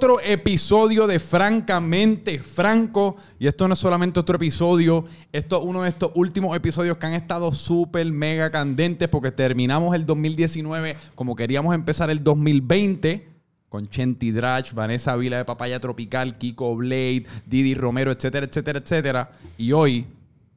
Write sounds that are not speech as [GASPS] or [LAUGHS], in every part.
otro episodio de Francamente Franco. Y esto no es solamente otro episodio, esto es uno de estos últimos episodios que han estado súper mega candentes porque terminamos el 2019 como queríamos empezar el 2020 con Chenti Drach, Vanessa Vila de Papaya Tropical, Kiko Blade, Didi Romero, etcétera, etcétera, etcétera. Y hoy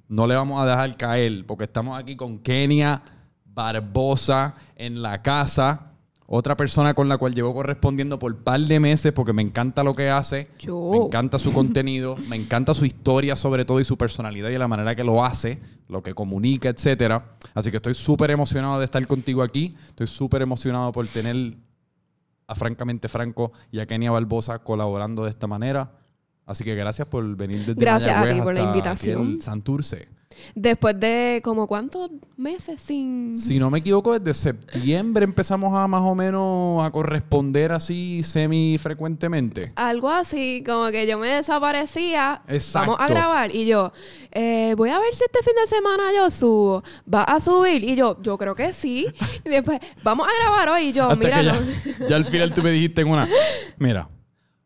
no le vamos a dejar caer porque estamos aquí con Kenia Barbosa en la casa. Otra persona con la cual llevo correspondiendo por par de meses porque me encanta lo que hace. Yo. Me encanta su contenido, [LAUGHS] me encanta su historia sobre todo y su personalidad y la manera que lo hace, lo que comunica, etcétera. Así que estoy súper emocionado de estar contigo aquí. Estoy súper emocionado por tener a Francamente Franco y a Kenia Barbosa colaborando de esta manera. Así que gracias por venir desde Gracias a Mayagüez ti por la invitación. Santurce. Después de como cuántos meses sin... Si no me equivoco, desde septiembre empezamos a más o menos a corresponder así semi frecuentemente. Algo así, como que yo me desaparecía. Exacto. Vamos a grabar. Y yo, eh, voy a ver si este fin de semana yo subo. ¿Va a subir? Y yo, yo creo que sí. Y después, vamos a grabar hoy. Y yo, mira, ya, ya al final tú me dijiste en una, mira,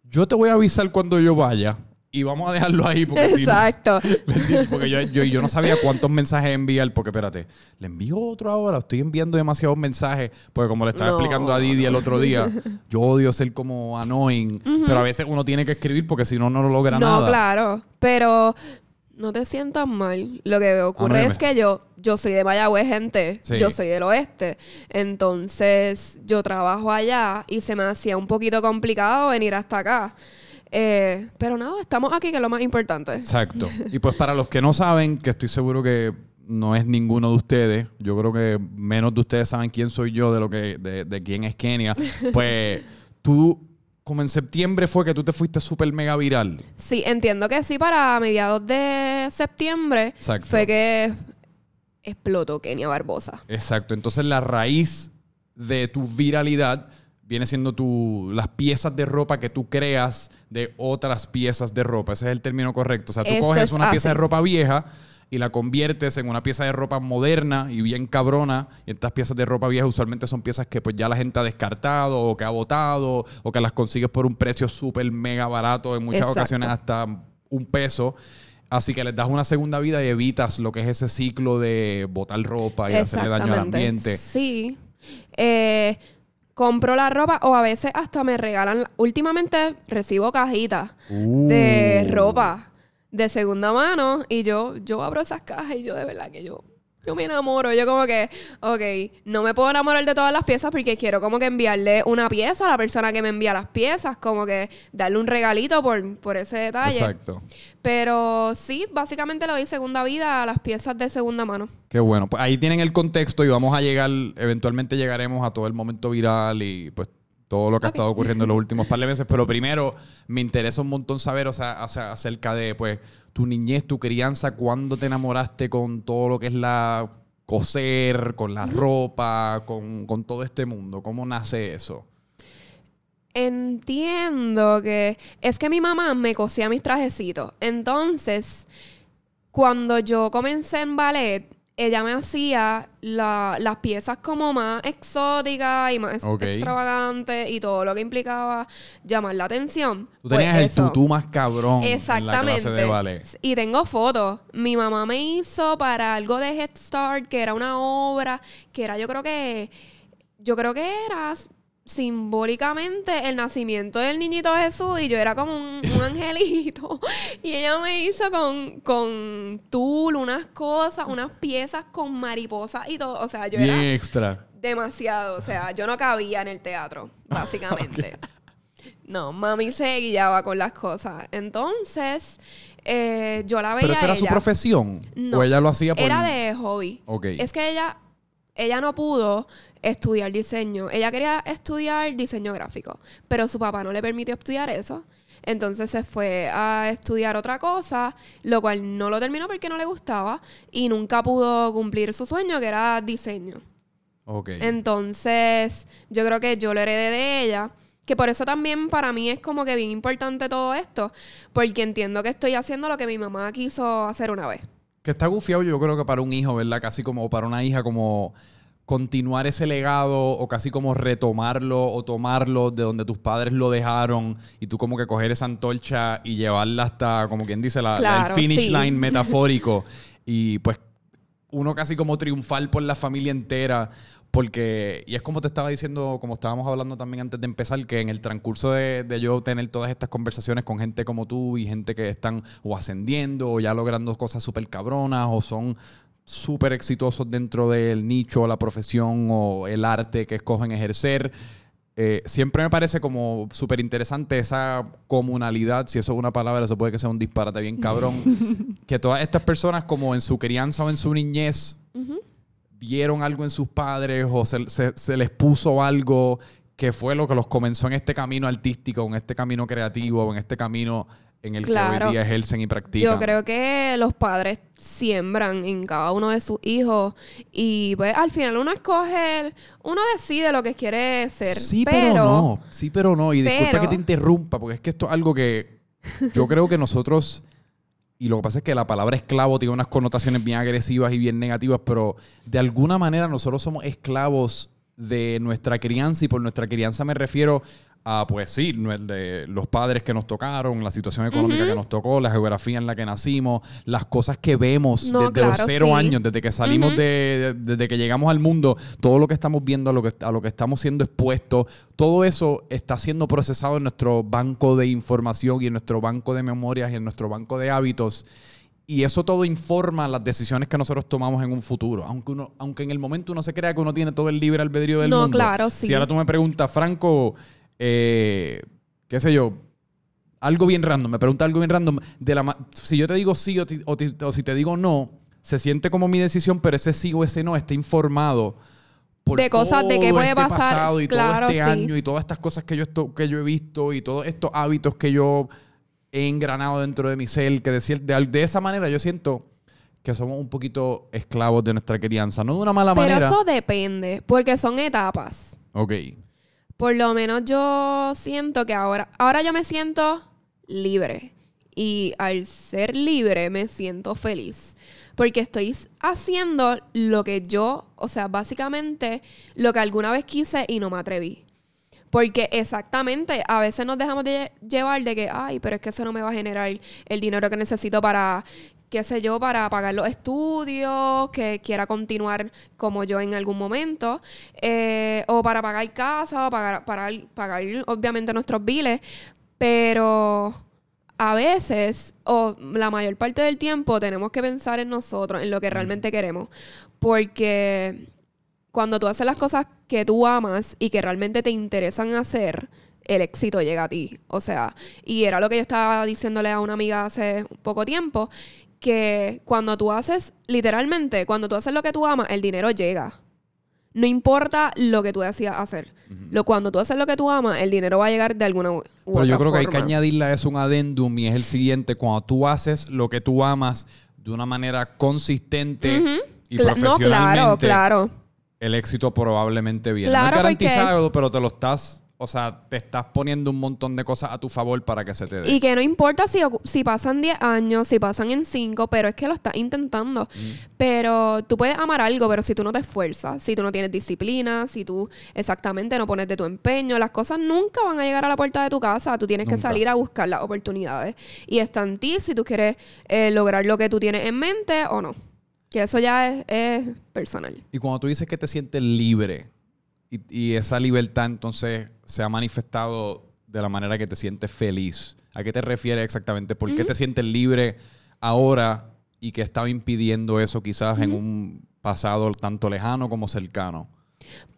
yo te voy a avisar cuando yo vaya y vamos a dejarlo ahí porque si no- Exacto. [LAUGHS] Porque yo, yo, yo no sabía cuántos mensajes enviar, porque espérate, le envío otro ahora, estoy enviando demasiados mensajes, porque como le estaba No. explicando a Didi el otro día, [LAUGHS] yo odio ser como annoying, pero a veces uno tiene que escribir porque si no, no lo logra No, nada. claro. Pero no te sientas mal. Lo que ocurre Anónime. es que yo, yo soy de Mayagüez, gente. Sí. Yo soy del oeste. Entonces, yo trabajo allá y se me hacía un poquito complicado venir hasta acá. Eh, pero nada, estamos aquí, que es lo más importante. Exacto. Y pues para los que no saben, que estoy seguro que no es ninguno de ustedes, yo creo que menos de ustedes saben quién soy yo, de lo que, de, de quién es Kenia, [LAUGHS] pues tú, como en septiembre fue que tú te fuiste súper mega viral. Sí, entiendo que sí, para mediados de septiembre Exacto. fue que explotó Kenia Barbosa. Exacto. Entonces la raíz de tu viralidad viene siendo tu, las piezas de ropa que tú creas de otras piezas de ropa. Ese es el término correcto. O sea, tú Eso coges es una pieza de ropa vieja y la conviertes en una pieza de ropa moderna y bien cabrona. Y estas piezas de ropa vieja usualmente son piezas que pues ya la gente ha descartado o que ha botado o que las consigues por un precio súper mega barato, en muchas Exacto. ocasiones hasta un peso. Así que les das una segunda vida y evitas lo que es ese ciclo de botar ropa y hacerle daño al ambiente. Sí. Eh, compro la ropa o a veces hasta me regalan. Últimamente recibo cajitas de Uh. ropa de segunda mano y yo, yo abro esas cajas y yo de verdad que yo, yo me enamoro. Yo como que, ok, no me puedo enamorar de todas las piezas porque quiero como que enviarle una pieza a la persona que me envía las piezas, como que darle un regalito por, por ese detalle. Exacto. Pero sí, básicamente le doy segunda vida a las piezas de segunda mano. Qué bueno. Pues ahí tienen el contexto y vamos a llegar, eventualmente llegaremos a todo el momento viral y pues todo lo que ha estado ocurriendo en los [LAUGHS] últimos par de meses. Pero primero me interesa un montón saber o sea, o sea, acerca de pues tu niñez, tu crianza, cuándo te enamoraste con todo lo que es la coser, con la ropa, con, con todo este mundo. ¿Cómo nace eso? Entiendo que es que mi mamá me cosía mis trajecitos. Entonces, cuando yo comencé en ballet, ella me hacía la- las piezas como más exóticas y más ex- Ok. extravagantes y todo lo que implicaba llamar la atención. Tú Pues tenías el eso. tutú más cabrón en la Exactamente. clase de ballet. Y tengo fotos. Mi mamá me hizo para algo de Head Start, que era una obra, que era, yo creo que, yo creo que era simbólicamente el nacimiento del niñito Jesús y yo era como un, un [LAUGHS] angelito y ella me hizo con, con tul unas cosas, unas piezas con mariposas y todo, o sea, yo Bien era extra. demasiado, o sea, yo no cabía en el teatro, [LAUGHS] básicamente. No, mami se guiaba con las cosas. Entonces, eh, yo la veía ¿Pero esa era su profesión? No, ¿O ella lo hacía por...? Era de hobby. Ok. Es que ella, ella no pudo estudiar diseño. Ella quería estudiar diseño gráfico, pero su papá no le permitió estudiar eso. Entonces se fue a estudiar otra cosa, lo cual no lo terminó porque no le gustaba y nunca pudo cumplir su sueño, que era diseño. Ok. Entonces, yo creo que yo lo heredé de ella. Que por eso también para mí es como que bien importante todo esto. Porque entiendo que estoy haciendo lo que mi mamá quiso hacer una vez. Que está gufiado, yo creo que para un hijo, ¿verdad? Casi como para una hija, como continuar ese legado o casi como retomarlo o tomarlo de donde tus padres lo dejaron y tú como que coger esa antorcha y llevarla hasta, como quien dice, la, el finish sí. line [LAUGHS] metafórico y pues uno casi como triunfar por la familia entera. Porque, y es como te estaba diciendo, como estábamos hablando también antes de empezar, que en el transcurso de, de yo tener todas estas conversaciones con gente como tú y gente que están o ascendiendo o ya logrando cosas súper cabronas o son súper exitosos dentro del nicho, la profesión o el arte que escogen ejercer, eh, siempre me parece como súper interesante esa comunalidad, si eso es una palabra, eso puede que sea un disparate bien cabrón, [LAUGHS] que todas estas personas como en su crianza o en su niñez vieron algo en sus padres o se, se- se les puso algo que fue lo que los comenzó en este camino artístico, en este camino creativo, en este camino en el que hoy día ejercen y practican. Yo creo que los padres siembran en cada uno de sus hijos y pues al final uno escoge, uno decide lo que quiere ser. Sí, pero, no. Sí, pero no. Y disculpa que te interrumpa, porque es que esto es algo que yo creo que nosotros. Y lo que pasa es que la palabra esclavo tiene unas connotaciones bien agresivas y bien negativas, pero de alguna manera nosotros somos esclavos de nuestra crianza y por nuestra crianza me refiero a, pues sí, de los padres que nos tocaron, la situación económica que nos tocó, la geografía en la que nacimos, las cosas que vemos No, desde los cero sí. años, desde que salimos de, de- desde que llegamos al mundo, todo lo que estamos viendo, a lo que, a lo que estamos siendo expuestos, todo eso está siendo procesado en nuestro banco de información y en nuestro banco de memorias y en nuestro banco de hábitos. Y eso todo informa las decisiones que nosotros tomamos en un futuro. Aunque, uno, aunque en el momento uno se crea que uno tiene todo el libre albedrío del No, mundo. claro, sí. Si ahora tú me preguntas, Franco, eh, qué sé yo, algo bien random, me pregunta algo bien random, de la si yo te digo sí o, ti- o ti- o si te digo no, se siente como mi decisión, pero ese sí o ese no está informado De cosas de qué puede este pasar, pasado y claro, todo este sí. año y todas estas cosas que yo, esto, que yo he visto y todos estos hábitos que yo he engranado dentro de mi ser, que de, de, de esa manera yo siento que somos un poquito esclavos de nuestra crianza, no de una mala Pero manera. eso depende, porque son etapas. Ok. Por lo menos yo siento que ahora, ahora yo me siento libre. Y al ser libre me siento feliz. Porque estoy haciendo lo que yo, o sea, básicamente lo que alguna vez quise y no me atreví. Porque exactamente, a veces nos dejamos de lle- llevar de que, ay, pero es que eso no me va a generar el dinero que necesito para, qué sé yo, para pagar los estudios, que quiera continuar como yo en algún momento, eh, o para pagar casa, o pagar, pagar, pagar obviamente nuestros biles, pero a veces, o la mayor parte del tiempo, tenemos que pensar en nosotros, en lo que realmente queremos, porque cuando tú haces las cosas que tú amas y que realmente te interesan hacer, el éxito llega a ti. O sea, y era lo que yo estaba diciéndole a una amiga hace poco tiempo, que cuando tú haces, literalmente, cuando tú haces lo que tú amas, el dinero llega. No importa lo que tú decidas hacer. lo, cuando tú haces lo que tú amas, el dinero va a llegar de alguna u Pero yo creo que hay que añadirle a eso un adendum y es el siguiente. Cuando tú haces lo que tú amas de una manera consistente y Cla- no, profesionalmente, claro, claro. el éxito probablemente viene. no Claro, es porque- garantizado, pero te lo estás, o sea, te estás poniendo un montón de cosas a tu favor para que se te dé. Y que no importa si, si pasan 10 años, si pasan en 5, pero es que lo estás intentando. Pero tú puedes amar algo, pero si tú no te esfuerzas, si tú no tienes disciplina, si tú exactamente no pones de tu empeño, las cosas nunca van a llegar a la puerta de tu casa. Tú tienes que salir a buscar las oportunidades. Y está en ti si tú quieres eh, lograr lo que tú tienes en mente o no. Que eso ya es, es personal. Y cuando tú dices que te sientes libre y, y esa libertad entonces se ha manifestado de la manera que te sientes feliz, ¿a qué te refieres exactamente? ¿Por qué te sientes libre ahora y que estaba impidiendo eso quizás en un pasado tanto lejano como cercano?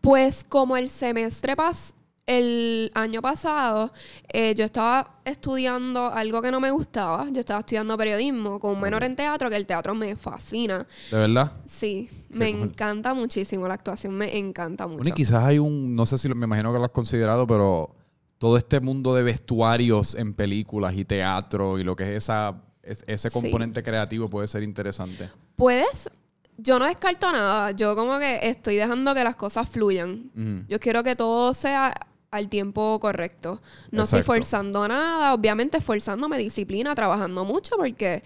Pues como el semestre pas el año pasado, eh, yo estaba estudiando algo que no me gustaba. Yo estaba estudiando periodismo con un menor en teatro, que el teatro me fascina. ¿De verdad? Sí, me cool. encanta muchísimo. La actuación me encanta mucho. Bueno, y quizás hay un, no sé si lo- me imagino que lo has considerado, pero todo este mundo de vestuarios en películas y teatro y lo que es esa, es- ese Sí. componente creativo puede ser interesante. Puedes, yo no descarto nada. Yo como que estoy dejando que las cosas fluyan. Yo quiero que todo sea al tiempo correcto. No estoy forzando nada, obviamente esforzándome, disciplina, trabajando mucho porque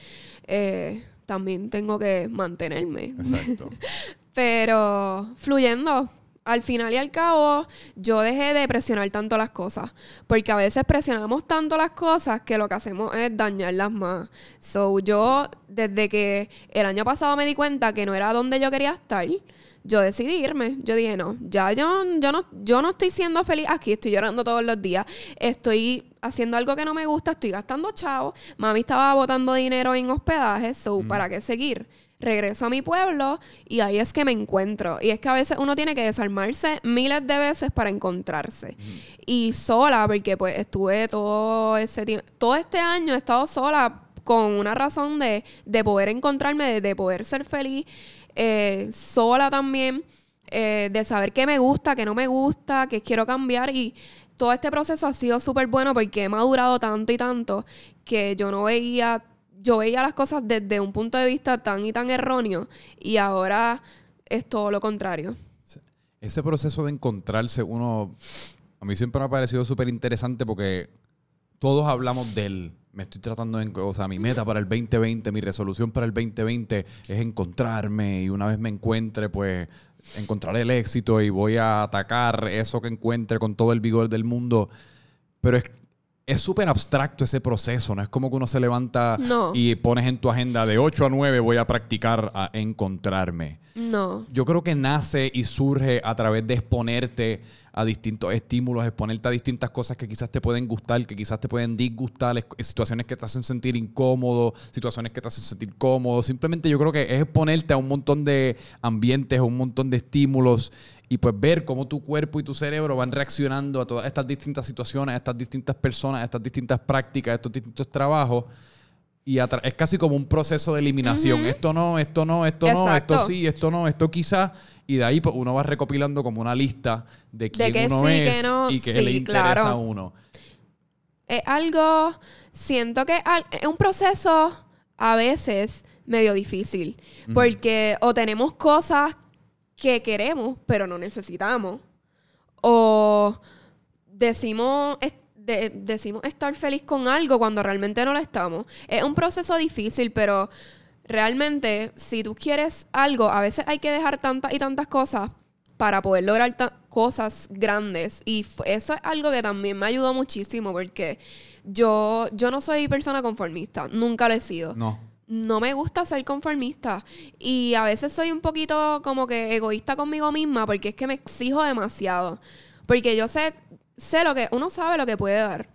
eh, también tengo que mantenerme. Exacto. [LAUGHS] Pero fluyendo, al final y al cabo, yo dejé de presionar tanto las cosas. Porque a veces presionamos tanto las cosas que lo que hacemos es dañarlas más. So, yo, desde que el año pasado me di cuenta que no era donde yo quería estar, yo decidí irme. Yo dije, no, ya yo, yo, no, yo no estoy siendo feliz aquí, estoy llorando todos los días, estoy haciendo algo que no me gusta, estoy gastando chavo. Mami estaba botando dinero en hospedaje, so, ¿para qué seguir? regreso a mi pueblo y ahí es que me encuentro. Y es que a veces uno tiene que desarmarse miles de veces para encontrarse. Y sola, porque pues estuve todo ese tiempo, todo este año he estado sola con una razón de, de poder encontrarme, de, poder ser feliz, eh, sola también, eh, de saber qué me gusta, qué no me gusta, qué quiero cambiar y todo este proceso ha sido súper bueno porque he madurado tanto y tanto que yo no veía yo veía las cosas desde un punto de vista tan y tan erróneo y ahora es todo lo contrario. Ese proceso de encontrarse, uno, a mí siempre me ha parecido súper interesante porque todos hablamos del, me estoy tratando de, o sea, mi meta para el 2020, mi resolución para el 2020 es encontrarme y una vez me encuentre, pues encontrar el éxito y voy a atacar eso que encuentre con todo el vigor del mundo. Pero es es súper abstracto ese proceso, no es como que uno se levanta y pones en tu agenda de 8 a 9 voy a practicar a encontrarme. No. Yo creo que nace y surge a través de exponerte a distintos estímulos, exponerte a distintas cosas que quizás te pueden gustar, que quizás te pueden disgustar, situaciones que te hacen sentir incómodo, situaciones que te hacen sentir cómodo. Simplemente yo creo que es exponerte a un montón de ambientes, a un montón de estímulos y pues ver cómo tu cuerpo y tu cerebro van reaccionando a todas estas distintas situaciones, a estas distintas personas, a estas distintas prácticas, a estos distintos trabajos. Y es casi como un proceso de eliminación. Esto no, esto no, esto no, esto sí, esto no, esto quizás. Y de ahí pues, uno va recopilando como una lista de quién uno es y qué le interesa a uno. Es algo, siento que es un proceso a veces medio difícil. Porque o tenemos cosas que queremos, pero no necesitamos. O decimos, decimos estar feliz con algo cuando realmente no lo estamos. Es un proceso difícil, pero realmente si tú quieres algo, a veces hay que dejar tantas y tantas cosas para poder lograr cosas grandes. Y eso es algo que también me ayudó muchísimo porque yo, yo no soy persona conformista, nunca lo he sido. No no me gusta ser conformista. Y a veces soy un poquito como que egoísta conmigo misma porque es que me exijo demasiado. Porque yo sé, sé lo que, uno sabe lo que puede dar.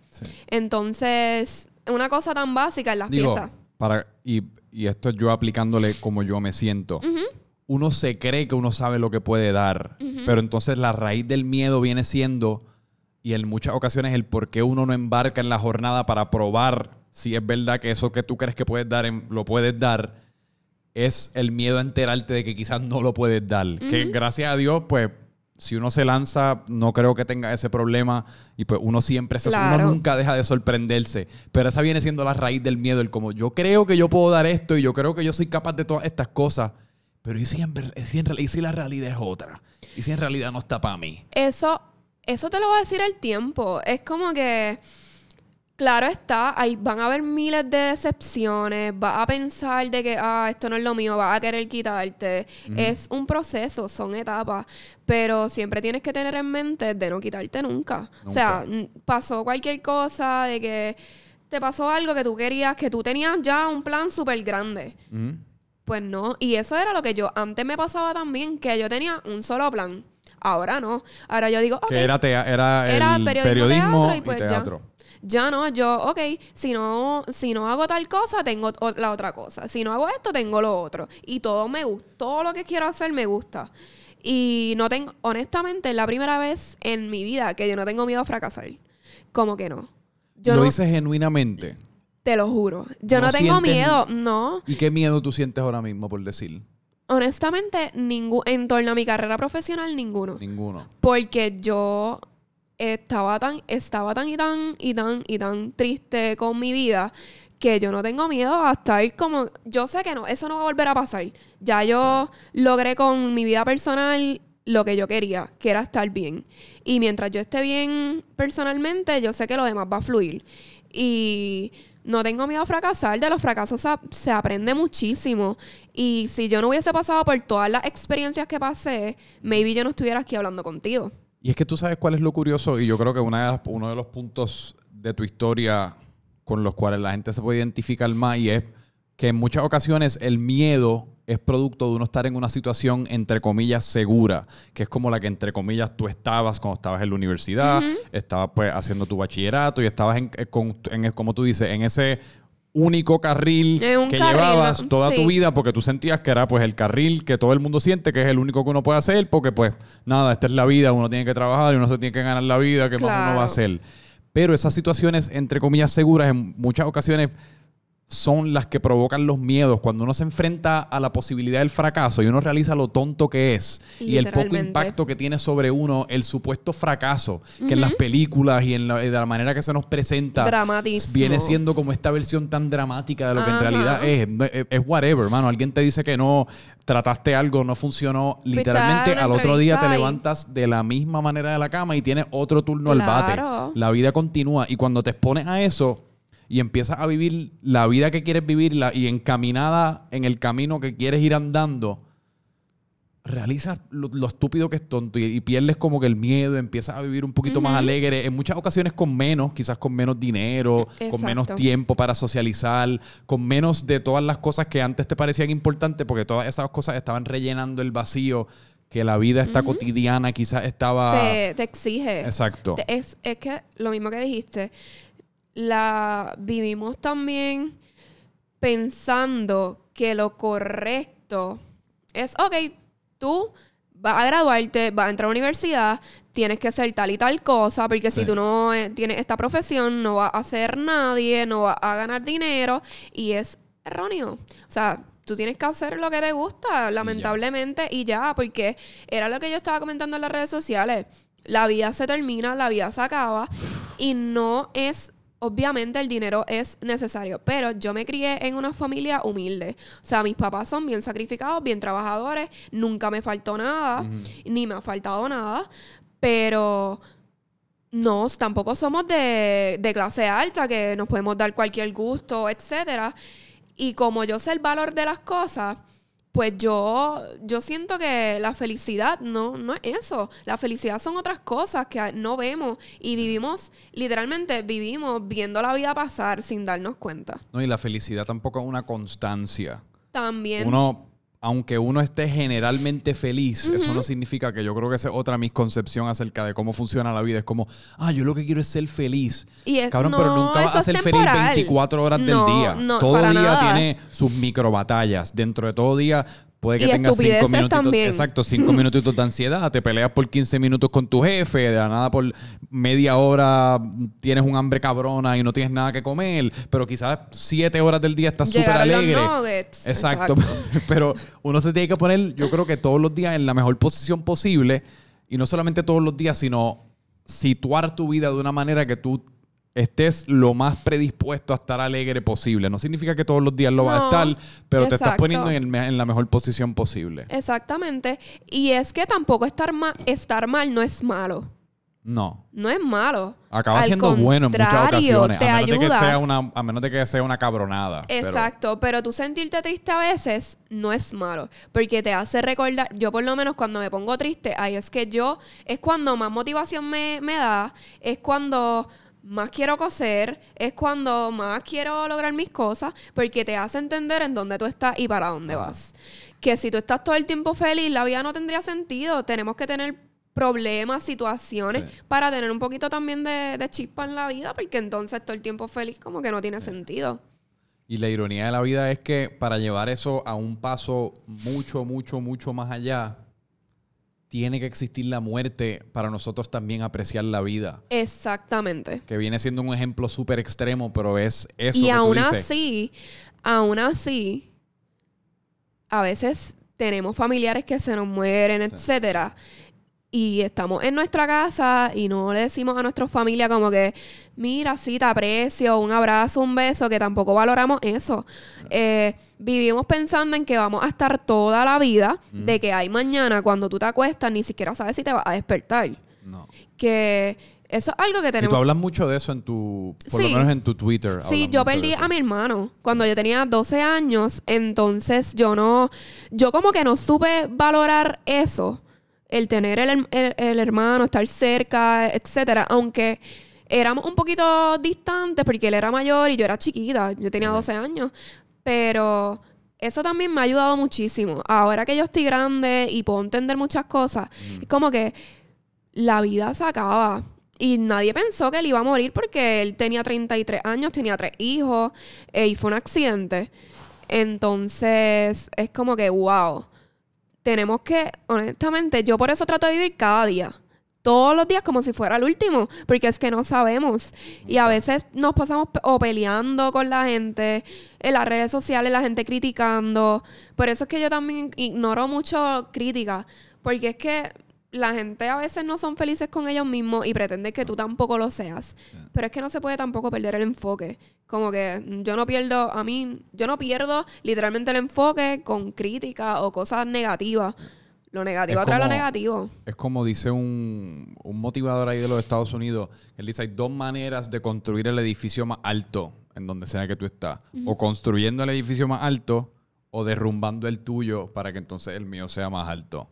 Entonces, una cosa tan básica en las piezas. Para, y, y, esto yo aplicándole como yo me siento. Uno se cree que uno sabe lo que puede dar, pero entonces la raíz del miedo viene siendo, y en muchas ocasiones el por qué uno no embarca en la jornada para probar si es verdad que eso que tú crees que puedes dar, lo puedes dar, es el miedo a enterarte de que quizás no lo puedes dar. Que gracias a Dios, pues, si uno se lanza, no creo que tenga ese problema y pues uno siempre, se, uno nunca deja de sorprenderse. Pero esa viene siendo la raíz del miedo, el como yo creo que yo puedo dar esto y yo creo que yo soy capaz de todas estas cosas. Pero ¿y si, en, y si la realidad es otra? ¿Y si en realidad no está para mí? Eso, eso te lo va a decir el tiempo. Es como que Claro está, ahí van a haber miles de decepciones, vas a pensar de que, ah, esto no es lo mío, vas a querer quitarte. Es un proceso, son etapas, pero siempre tienes que tener en mente de no quitarte nunca. O sea, pasó cualquier cosa, de que te pasó algo que tú querías, que tú tenías ya un plan súper grande. Pues no, y eso era lo que yo antes me pasaba también, que yo tenía un solo plan. Ahora no. Ahora yo digo, Que era, era, el periodismo, y, pues teatro. Ya no, yo, ok, si no, si no hago tal cosa, tengo la otra cosa. Si no hago esto, tengo lo otro. Y todo me gusta, todo lo que quiero hacer me gusta. Y no tengo, honestamente, es la primera vez en mi vida que yo no tengo miedo a fracasar. Como que no. Yo ¿Lo dices genuinamente? Te lo juro. Yo no, tengo miedo, no. ¿Y qué miedo tú sientes ahora mismo, por decir? Honestamente, ningún, en torno a mi carrera profesional, ninguno. Ninguno. Porque yo estaba tan, estaba tan y tan y tan y tan triste con mi vida que yo no tengo miedo a estar como, yo sé que no, eso no va a volver a pasar. Ya yo logré con mi vida personal lo que yo quería, que era estar bien. Y mientras yo esté bien personalmente, yo sé que lo demás va a fluir. Y no tengo miedo a fracasar. De los fracasos se, se aprende muchísimo. Y si yo no hubiese pasado por todas las experiencias que pasé, maybe yo no estuviera aquí hablando contigo. Y es que tú sabes cuál es lo curioso, y yo creo que una de las- uno de los puntos de tu historia con los cuales la gente se puede identificar más, y es que en muchas ocasiones el miedo es producto de uno estar en una situación, entre comillas, segura, que es como la que, entre comillas, tú estabas cuando estabas en la universidad, estabas pues haciendo tu bachillerato y estabas, en, eh, con- en- como tú dices, en ese único carril un que carril, llevabas ¿no? toda tu vida porque tú sentías que era pues el carril que todo el mundo siente que es el único que uno puede hacer porque pues nada, esta es la vida, uno tiene que trabajar y uno se tiene que ganar la vida, ¿qué más uno va a Claro. hacer? Pero esas situaciones, entre comillas, seguras, en muchas ocasiones son las que provocan los miedos. Cuando uno se enfrenta a la posibilidad del fracaso y uno realiza lo tonto que es y el poco impacto que tiene sobre uno el supuesto fracaso, que en las películas y en la, de la manera que se nos presenta Dramatísimo. viene siendo como esta versión tan dramática de lo que en realidad es. Es, es whatever, hermano. Alguien te dice que no, trataste algo, no funcionó. Literalmente al otro día te levantas de la misma manera de la cama y tienes otro turno al bate. La vida continúa. Y cuando te expones a eso y empiezas a vivir la vida que quieres vivir la- y encaminada en el camino que quieres ir andando, realizas lo, lo estúpido que es tonto y, y pierdes como que el miedo, empiezas a vivir un poquito más alegre, en muchas ocasiones con menos, quizás con menos dinero, con Exacto. menos tiempo para socializar, con menos de todas las cosas que antes te parecían importantes, porque todas esas cosas estaban rellenando el vacío que la vida esta cotidiana quizás estaba... Te, te exige. Exacto. Te- Es, es que lo mismo que dijiste, la vivimos también pensando que lo correcto es, ok, tú vas a graduarte, vas a entrar a la universidad, tienes que hacer tal y tal cosa, porque Sí. si tú no eh, tienes esta profesión, no vas a ser nadie, no vas a ganar dinero, y es erróneo. O sea, tú tienes que hacer lo que te gusta, lamentablemente, y ya, porque era lo que yo estaba comentando en las redes sociales. La vida se termina, la vida se acaba, y no es Obviamente el dinero es necesario, pero yo me crié en una familia humilde. O sea, mis papás son bien sacrificados, bien trabajadores, nunca me faltó nada, ni me ha faltado nada, pero no, tampoco somos de, de clase alta, que nos podemos dar cualquier gusto, etcétera. Y como yo sé el valor de las cosas, pues yo, yo siento que la felicidad no, no es eso. La felicidad son otras cosas que no vemos y vivimos, literalmente vivimos viendo la vida pasar sin darnos cuenta. No, y la felicidad tampoco es una constancia. También. Uno, aunque uno esté generalmente feliz, eso no significa que yo creo que esa es otra misconcepción acerca de cómo funciona la vida. Es como, ah, yo lo que quiero es ser feliz. Y es- Cabrón, no, pero nunca vas a ser feliz temporal. 24 horas No, del día. no, todo día nada. tiene sus micro batallas. Dentro de todo día puede que Y tengas cinco minutitos. también. Exacto, cinco [LAUGHS] minutitos de ansiedad. Te peleas por 15 minutos con tu jefe. De la nada por media hora tienes un hambre cabrona y no tienes nada que comer. Pero quizás siete horas del día estás súper alegre. nuggets. Exacto. [LAUGHS] Pero uno se tiene que poner, yo creo que todos los días en la mejor posición posible. Y no solamente todos los días, sino situar tu vida de una manera que tú estés lo más predispuesto a estar alegre posible. No significa que todos los días lo vas a estar, pero te estás poniendo en, el me- en la mejor posición posible. Exactamente. Y es que tampoco estar, ma- estar mal no es malo. No. No es malo. Acaba Al siendo bueno en muchas ocasiones. Te a, menos de que sea una, a menos de que sea una cabronada. pero- Exacto, pero tú sentirte triste a veces no es malo, porque te hace recordar, yo por lo menos cuando me pongo triste, ahí es que yo, es cuando más motivación me, me da, es cuando más quiero coser, es cuando más quiero lograr mis cosas, porque te hace entender en dónde tú estás y para dónde vas. Que si tú estás todo el tiempo feliz, la vida no tendría sentido, tenemos que tener problemas, situaciones, Sí. para tener un poquito también de, de chispa en la vida, porque entonces todo el tiempo feliz como que no tiene sentido. Y la ironía de la vida es que para llevar eso a un paso mucho, mucho, mucho más allá, tiene que existir la muerte para nosotros también apreciar la vida. Exactamente. Que viene siendo un ejemplo súper extremo, pero es eso y que tú aún dices. así, aún así, a veces tenemos familiares que se nos mueren, etcétera. Y estamos en nuestra casa y no le decimos a nuestra familia como que, mira, sí, te aprecio, un abrazo, un beso, que tampoco valoramos eso. Eh, vivimos pensando en que vamos a estar toda la vida, de que hay mañana, cuando tú te acuestas, ni siquiera sabes si te vas a despertar No. que Eso es algo que Y tú tenemos. hablas mucho de eso en tu, por Sí. lo menos en tu Twitter. Sí, yo perdí a mi hermano cuando yo tenía 12 años, entonces yo no, yo como que no supe valorar eso, el tener el, el- el hermano, estar cerca, etcétera, aunque éramos un poquito distantes porque él era mayor y yo era chiquita, yo tenía Ok. 12 años, pero eso también me ha ayudado muchísimo. Ahora que yo estoy grande y puedo entender muchas cosas, es como que la vida se acaba. Y nadie pensó que él iba a morir porque él tenía 33 años, tenía tres hijos eh, y fue un accidente. Entonces, es como que, wow. Tenemos que, honestamente, yo por eso trato de vivir cada día. Todos los días como si fuera el último, porque es que no sabemos. Y a veces nos pasamos o peleando con la gente, en las redes sociales, la gente criticando. Por eso es que yo también ignoro mucho crítica, porque es que la gente a veces no son felices con ellos mismos y pretenden que tú tampoco lo seas. Pero es que no se puede tampoco perder el enfoque. Como que yo no pierdo, a mí, yo no pierdo literalmente el enfoque con crítica o cosas negativas. Lo negativo atrae lo negativo. Es como dice un, un motivador ahí de los Estados Unidos. Él dice, hay dos maneras de construir el edificio más alto en donde sea que tú estás. O construyendo el edificio más alto o derrumbando el tuyo para que entonces el mío sea más alto.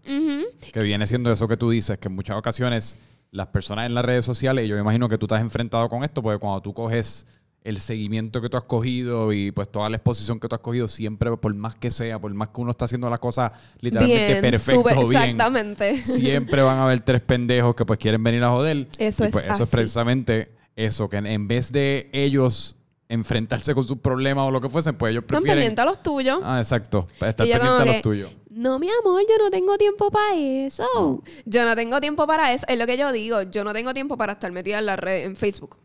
Que viene siendo eso que tú dices, que en muchas ocasiones las personas en las redes sociales, y yo me imagino que tú has enfrentado con esto, porque cuando tú coges el seguimiento que tú has cogido y pues toda la exposición que tú has cogido, siempre, por más que sea, por más que uno está haciendo las cosas literalmente súper- o bien, Exactamente. siempre van a haber tres pendejos que pues quieren venir a joder. Eso y es pues eso es precisamente eso, que en vez de ellos enfrentarse con sus problemas o lo que fuesen, pues ellos Están prefieren... pendientes a los tuyos. Ah, exacto. Estar Y yo pendiente como a los tuyos. No, mi amor, yo no tengo tiempo para eso. Yo no tengo tiempo para eso. Es lo que yo digo. Yo no tengo tiempo para estar metida en la red, en Facebook.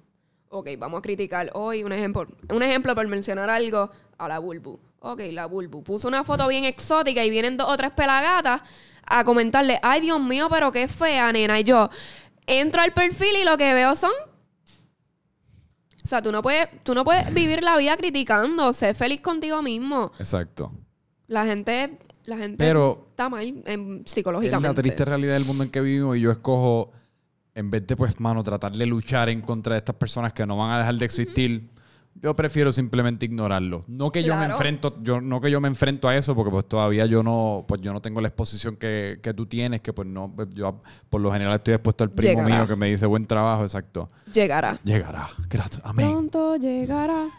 Ok, vamos a criticar hoy un ejemplo. Un ejemplo por mencionar algo a la Bulbu. Ok, la Bulbu puso una foto bien exótica y vienen dos o tres pelagatas a comentarle, ay Dios mío, pero qué fea, nena. Y yo entro al perfil y lo que veo son o sea, tú no puedes, tú no puedes vivir la vida criticando, ser feliz contigo mismo. Exacto. La gente, la gente Pero- está mal em, Es psicológicamente. la triste realidad del mundo en que vivimos y yo escojo, en vez de, pues, mano, tratar de luchar en contra de estas personas que no van a dejar de existir, yo prefiero simplemente ignorarlo. No que yo me enfrento, yo, no que yo me enfrento a eso, porque pues todavía yo no, pues yo no tengo la exposición que, que tú tienes, que pues no, pues, yo por lo general estoy expuesto al primo Llegará. mío que me dice buen trabajo, exacto. Llegará. Llegará. Gracias. Amén. Pronto llegará. [LAUGHS]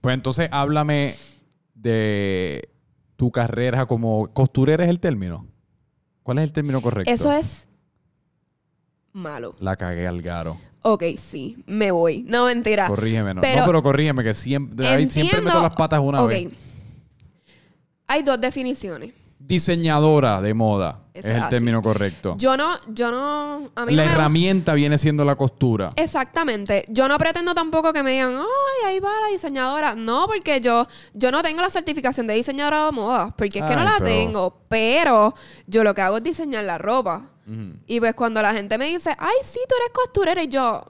Pues entonces háblame de tu carrera como costurera es el término. ¿Cuál es el término correcto? Eso es malo. La cagué al garo. Ok, sí, me voy. No, mentira. Corrígeme, no. Pero- no, pero corrígeme, que siempre, ahí siempre Entiendo- meto las patas una Ok. vez. Hay dos definiciones. Diseñadora de moda Eso es el así. término correcto. Yo no, yo no. A mí la no me- herramienta viene siendo la costura. Exactamente. Yo no pretendo tampoco que me digan, ay, ahí va la diseñadora. No, porque yo, yo no tengo la certificación de diseñadora de moda, porque es que no la pero- tengo. Pero yo lo que hago es diseñar la ropa. Y pues cuando la gente me dice, ay, sí, tú eres costurera, y yo.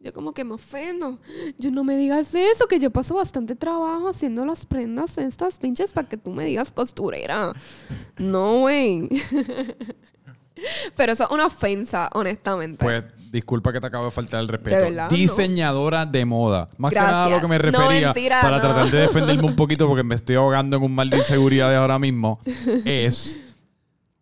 Yo como que me ofendo. Yo no me digas eso, que yo paso bastante trabajo haciendo las prendas estas pinches para que tú me digas costurera. No, güey. [LAUGHS] Pero eso es una ofensa, honestamente. Pues disculpa que te acabo de faltar el respeto. De verdad, no. Diseñadora de moda. Más que nada a lo que me Gracias. No, refería, mentira, para no. tratar de defenderme un poquito porque me estoy ahogando en un mal de inseguridades ahora mismo, [LAUGHS] es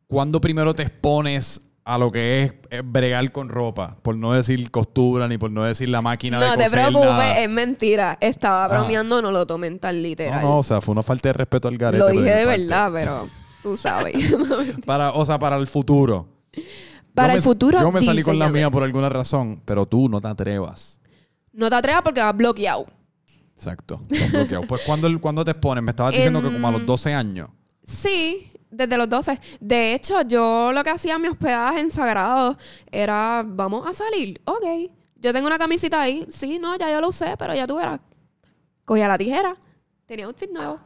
cuando primero te expones a lo que es eh, bregar con ropa, por no decir costura ni por no decir la máquina de no te coser, preocupes, nada. es mentira. Estaba Ah. bromeando, no lo tomen tan No, literal. no, o sea, fue una falta de respeto al garete. lo dije de parte. verdad, pero [LAUGHS] tú sabes. [LAUGHS] Para, o sea, para el futuro. Para Yo el me- futuro, Yo me salí con la mía por alguna razón, pero tú no te atrevas. no te atrevas porque vas bloqueado. Exacto. bloqueado. pues cuando, cuando te expones, me estabas diciendo que como a los Em, 12 años. Sí, desde los 12. De hecho, yo lo que hacía en mi hospedaje en Sagrado era, vamos a salir. Ok. Yo tengo una camisita ahí. Sí, no, ya yo lo usé, pero ya tú verás. Cogía la tijera. Tenía outfit nuevo.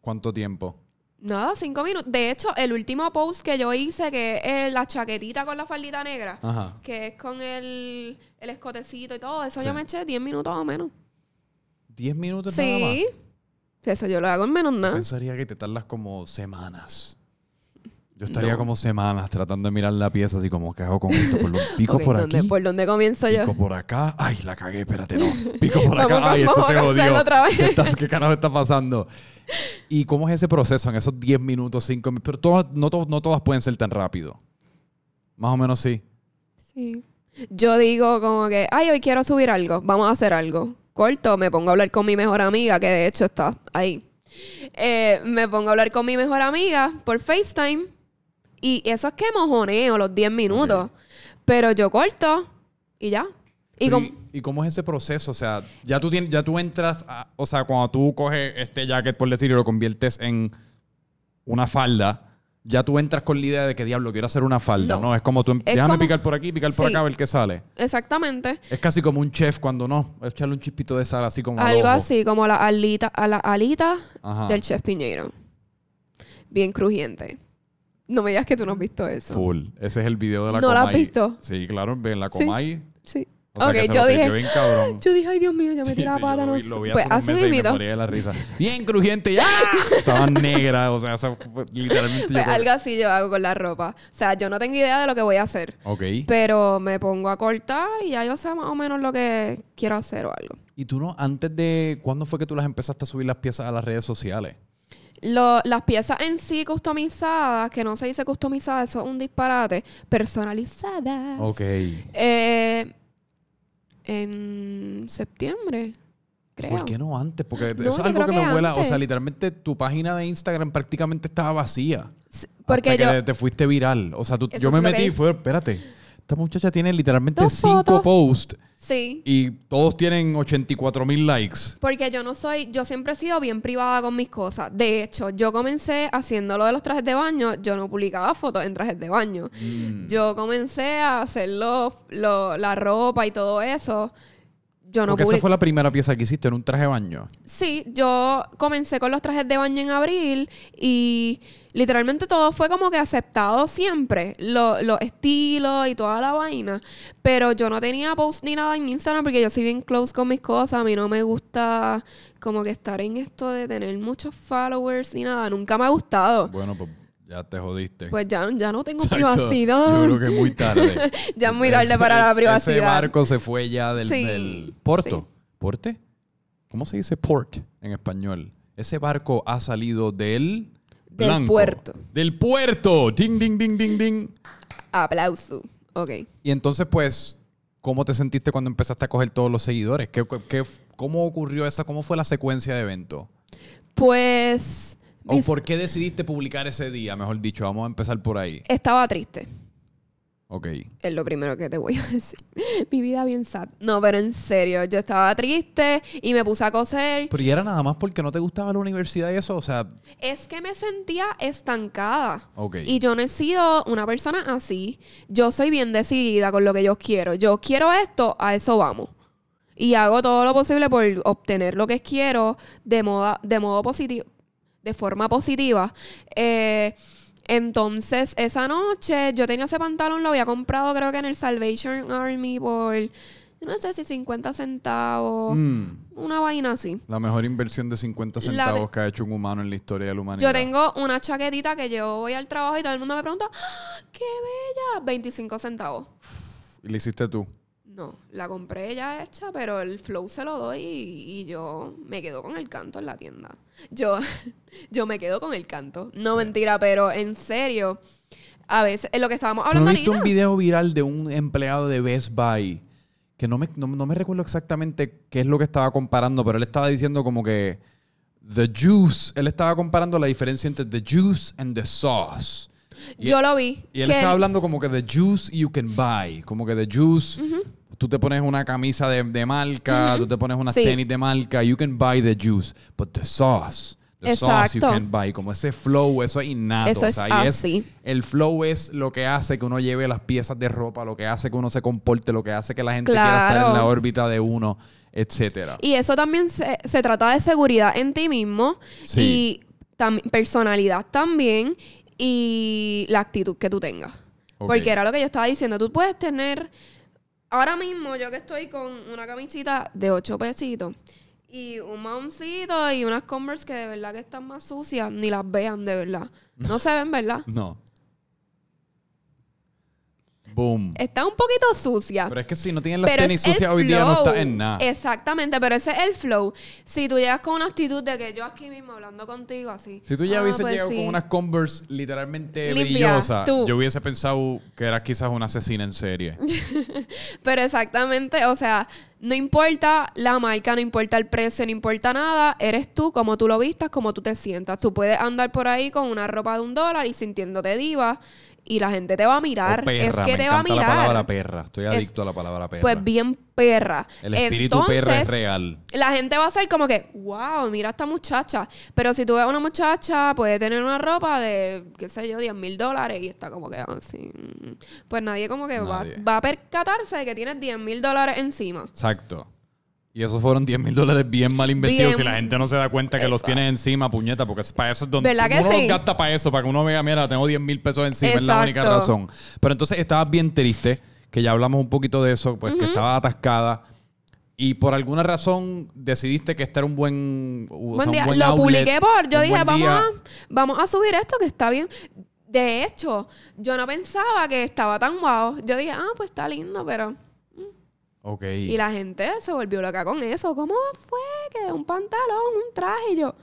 ¿Cuánto tiempo? Nada, cinco minutos. De hecho, el último post que yo hice, que es la chaquetita con la faldita negra, Ajá. que es con el, el escotecito y todo, eso Sí. yo me eché 10 minutos o menos. ¿10 minutos nada Sí. más? Eso yo lo hago en menos nada. Pensaría que te tardas como semanas. Yo estaría No. como semanas tratando de mirar la pieza así como, ¿qué hago con esto? Por lo- [LAUGHS] pico Ok, por ¿dónde- aquí, ¿Por dónde comienzo yo? pico por acá. Ay, la cagué, espérate, no. Pico por [LAUGHS] Vamos, acá. Ay, vamos, esto se vamos jodió. otra vez. ¿Qué, [LAUGHS] está- qué carajo está pasando? ¿Y cómo es ese proceso en esos 10 minutos, 5 minutos? Pero todas, no, to- no todas pueden ser tan rápido. Más o menos sí. Sí. Yo digo como que, ay, hoy quiero subir algo, vamos a hacer algo. Corto, me pongo a hablar con mi mejor amiga, que de hecho está ahí. Eh, me pongo a hablar con mi mejor amiga por FaceTime y eso es que mojoneo los 10 minutos. Ok. Pero yo corto y ya. Y como... ¿Y, cómo es ese proceso? O sea, ya tú, tienes, ya tú entras, a- o sea, cuando tú coges este jacket, por decir, y lo conviertes en una falda, ya tú entras con la idea de que diablo, quiero hacer una falda, ¿no? No. Es como tú, Es déjame como- picar por aquí, picar por Sí. acá, a ver qué sale. Exactamente. Es casi como un chef cuando no, echarle un chispito de sal así como al Algo así, como la alita, a la alita Ajá. del Chef Piñeiro. Bien crujiente. No me digas que tú no has visto eso. Full. Ese es el video de la ¿No lo has Comay. visto? Sí, claro, en la Sí. Comay. Sí. O sea, ok, que se yo lo dije, bien cabrón. yo dije, ay Dios mío, ya me Sí, tiré la sí, yo pata. lo no lo vi pues hace meses y me moría de la risa. [LAUGHS] Bien crujiente y ¡ah! Estaba negra, o sea, eso literalmente yo Pues creo- algo así yo hago con la ropa. O sea, yo no tengo idea de lo que voy a hacer. Ok. Pero me pongo a cortar y ya yo sé más o menos lo que quiero hacer o algo. ¿Y tú no, antes de, cuándo fue que tú las empezaste a subir las piezas a las redes sociales? Lo- las piezas en sí customizadas, que no se dice customizadas, eso es un disparate, personalizadas. Ok. Eh, en septiembre, creo. ¿Por qué no antes? Porque No, eso es algo que me vuela. O sea, literalmente tu página de Instagram prácticamente estaba vacía. Sí, Porque hasta yo... que te fuiste viral. O sea, tú- yo me metí y fue, espérate, esta muchacha tiene literalmente Dos cinco fotos. posts Sí. y todos tienen 84 mil likes. Porque yo no soy, yo siempre he sido bien privada con mis cosas. De hecho, yo comencé haciendo lo de los trajes de baño, yo no publicaba fotos en trajes de baño. Mm. Yo comencé a hacer lo- lo- la ropa y todo eso. Yo no Porque esa fue la primera pieza que hiciste en un traje de baño. Sí, yo comencé con los trajes de baño en abril y literalmente todo fue como que aceptado siempre, lo- los estilos y toda la vaina, pero yo no tenía post ni nada en Instagram porque yo soy bien close con mis cosas, a mí no me gusta como que estar en esto de tener muchos followers ni nada, nunca me ha gustado. Bueno, pues ya te jodiste. Pues ya, ya no tengo Exacto. privacidad. Yo creo que es muy tarde. [LAUGHS] Ya es muy tarde para la privacidad. Ese barco se fue ya del, Sí, del puerto. sí. ¿Porte? ¿Cómo se dice port en español? Ese barco ha salido del... Del blanco. puerto. Del puerto. Ding, ding, ding, ding, ding. Aplauso. Ok. Y entonces, pues, ¿cómo te sentiste cuando empezaste a coger todos los seguidores? ¿Qué, qué- cómo ocurrió esa? ¿Cómo fue la secuencia de eventos? Pues... ¿O mis- por qué decidiste publicar ese día? Mejor dicho, vamos a empezar por ahí. Estaba triste. Ok. Es lo primero que te voy a [LAUGHS] decir. Mi vida bien sad. No, pero en serio, yo estaba triste y me puse a coser. Pero ¿y era nada más porque no te gustaba la universidad y eso? O sea, Es que me sentía estancada. ok. Y yo no he sido una persona así. Yo soy bien decidida con lo que yo quiero. Yo quiero esto, a eso vamos. Y hago todo lo posible por obtener lo que quiero de, moda, de modo positivo, de forma positiva. Eh, entonces, esa noche yo tenía ese pantalón, lo había comprado creo que en el Salvation Army por, no sé si 50 centavos, Mm, una vaina así. la mejor inversión de 50 La centavos de- que ha hecho un humano en la historia de la humanidad. Yo tengo una chaquetita que yo voy al trabajo y todo el mundo me pregunta, ¡Ah, ¡qué bella! 25 centavos. Y le hiciste tú. No, la compré ya hecha, pero el flow se lo doy y, y yo me quedo con el canto en la tienda. Yo, [LAUGHS] yo me quedo con el canto. No mentira, pero en serio, a veces, en lo que estábamos ¿Tú hablando no viste un video viral de un empleado de Best Buy? Que no me, no, no me recuerdo exactamente qué es lo que estaba comparando, pero él estaba diciendo como que the juice, él estaba comparando la diferencia entre the juice and the sauce. Y, yo lo vi. y él que estaba hablando como que the juice you can buy, como que the juice, tú te pones una camisa de, de marca, tú te pones unas Sí. tenis de marca, you can buy the juice, but the sauce, the sauce you can buy, como ese flow, eso es innato. Eso o es sea, y así. el flow es lo que hace que uno lleve las piezas de ropa, lo que hace que uno se comporte, lo que hace que la gente quiera estar en la órbita de uno, etcétera. Y eso también se, se trata de seguridad en ti mismo Sí. y tam- personalidad también y la actitud que tú tengas. Porque era lo que yo estaba diciendo. Tú puedes tener. Ahora mismo, yo que estoy con una camisita de 8 pesitos y un maoncito y unas Converse que de verdad que están más sucias, ni las vean de verdad. No se ven, ¿verdad? [LAUGHS] No. Boom. está un poquito sucia. Pero es que si no tienes las Pero tenis sucias hoy día no estás en nada. Exactamente, pero ese es el flow. Si tú llegas con una actitud de que yo aquí mismo hablando contigo así. Si tú ya ah, hubieses pues llegado sí. con unas Converse literalmente Limpia, brillosas, tú. yo hubiese pensado que eras quizás una asesina en serie. [LAUGHS] Pero exactamente, o sea, no importa la marca, no importa el precio, no importa nada, eres tú, como tú lo vistas, como tú te sientas. Tú puedes andar por ahí con una ropa de un dólar y sintiéndote diva y la gente te va a mirar. O perra, es que me te va a mirar. la palabra perra. Estoy Es- adicto a la palabra perra. Pues bien perra. El espíritu perra es real. La gente va a ser como que, wow, mira a esta muchacha. Pero si tú ves a una muchacha, puede tener una ropa de, qué sé yo, 10 mil dólares y está como que así. mm, Pues nadie como que va, va a percatarse de que tienes 10 mil dólares encima. Exacto. Y esos fueron 10 mil dólares bien mal invertidos Bien. si la gente no se da cuenta que los tienes encima, puñeta, porque para eso es donde ¿Verdad uno que los sí? gasta para eso, para que uno vea, mira, tengo 10 mil pesos encima, es la única razón. Pero entonces estabas bien triste, que ya hablamos un poquito de eso, pues que estaba atascada. Y por alguna razón decidiste que este era un buen, o Buen sea, un día. buen Lo outlet, publiqué por, yo dije, vamos a, vamos a subir esto que está bien. De hecho, yo no pensaba que estaba tan guau. Yo dije, ah, pues está lindo, pero... Y la gente se volvió loca con eso. ¿Cómo fue que un pantalón, un traje? Y yo,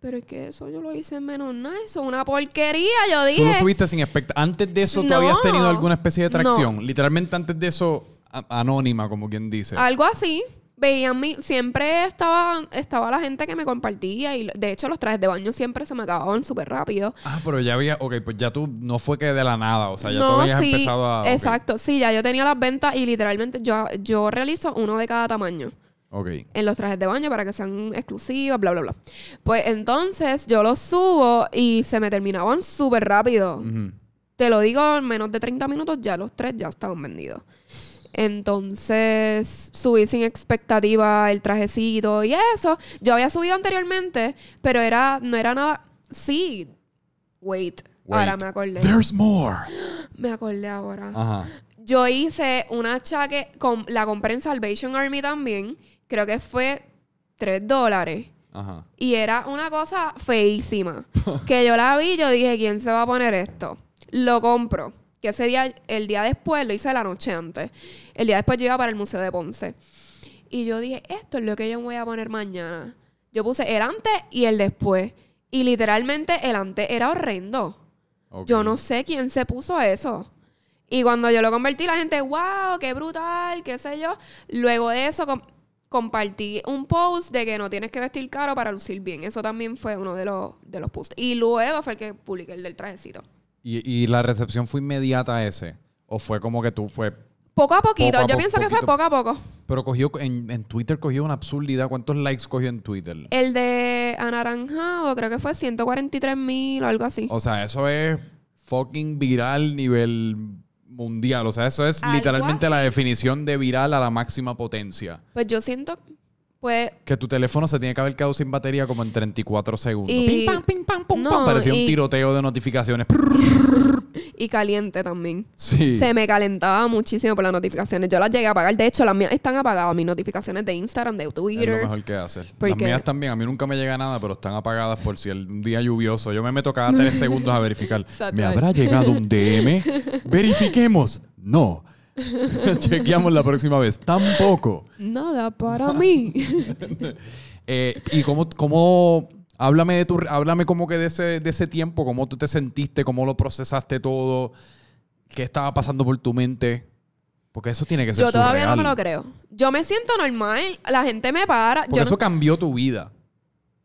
pero es que eso yo lo hice en menos nada. Eso es una porquería. Yo Tú dije, lo subiste sin expectativa. Antes de eso, ¿tú No. habías tenido alguna especie de No. tracción? Literalmente antes de eso, anónima, como quien dice. algo así. Veían mi, siempre estaba, estaba la gente que me compartía y de hecho los trajes de baño siempre se me acababan súper rápido. Ah, pero ya había, ok, pues ya tú no fue que de la nada, o sea, ya tú habías sí, empezado a. exacto. Sí, ya yo tenía las ventas y literalmente yo, yo realizo uno de cada tamaño. Ok. en los trajes de baño para que sean exclusivas, bla, bla, bla. Pues entonces yo los subo y se me terminaban súper rápido. Te lo digo, en menos de 30 minutos ya los tres ya estaban vendidos. Entonces subí sin expectativa el trajecito y eso. Yo había subido anteriormente, pero era no era nada... Sí. Wait. Ahora me acordé. There's more. [GASPS] Me acordé ahora. Ajá. Yo hice una chaqueta, con, la compré en Salvation Army también. Creo que fue 3 dólares. Ajá. Y era una cosa feísima. que yo la vi yo dije, ¿quién se va a poner esto? Lo compro. Que ese día, el día después, lo hice la noche antes. El día después yo iba para el Museo de Ponce. Y yo dije, esto es lo que yo me voy a poner mañana. Yo puse el antes y el después. Y literalmente el antes era horrendo. Yo no sé quién se puso eso. Y cuando yo lo convertí, la gente, wow, qué brutal, qué sé yo. Luego de eso, com- compartí un post de que no tienes que vestir caro para lucir bien. Eso también fue uno de los, de los posts. Y luego fue el que publiqué el del trajecito. ¿Y, y la recepción fue inmediata a ese? ¿O fue como que tú fue. Poco a poquito. Poco a yo po- pienso que fue poco a poco. Pero cogió. En, en Twitter cogió una absurdidad. ¿Cuántos likes cogió en Twitter? El de anaranjado creo que fue 143 mil o algo así. O sea, eso es fucking viral nivel mundial. O sea, eso es literalmente así. la definición de viral a la máxima potencia. Pues yo siento, pues, Que tu teléfono se tiene que haber quedado sin batería como en 34 segundos. Y- Pim, pam, pim, pam, pum, No, pam. Parecía un tiroteo de notificaciones. [LAUGHS] y caliente también. Sí. Se me calentaba muchísimo por las notificaciones. Yo las llegué a apagar. De hecho, las mías están apagadas. Mis notificaciones de Instagram, de Es lo Twitter. mejor que hacer. Las mías también. A mí nunca me llega nada, pero están apagadas por si el un día lluvioso. Yo me meto cada tres segundos a verificar. [LAUGHS] ¿Me habrá llegado un DM? [LAUGHS] Verifiquemos. No. [LAUGHS] Chequeamos la próxima vez. Tampoco. Nada para mí. [LAUGHS] Eh, y cómo, cómo háblame de tu, háblame como que de ese, de ese tiempo, cómo tú te sentiste, cómo lo procesaste todo, qué estaba pasando por tu mente. Porque eso tiene que ser Yo todavía no me lo creo. Yo me siento normal. La gente me para. Porque Yo eso no, cambió tu vida.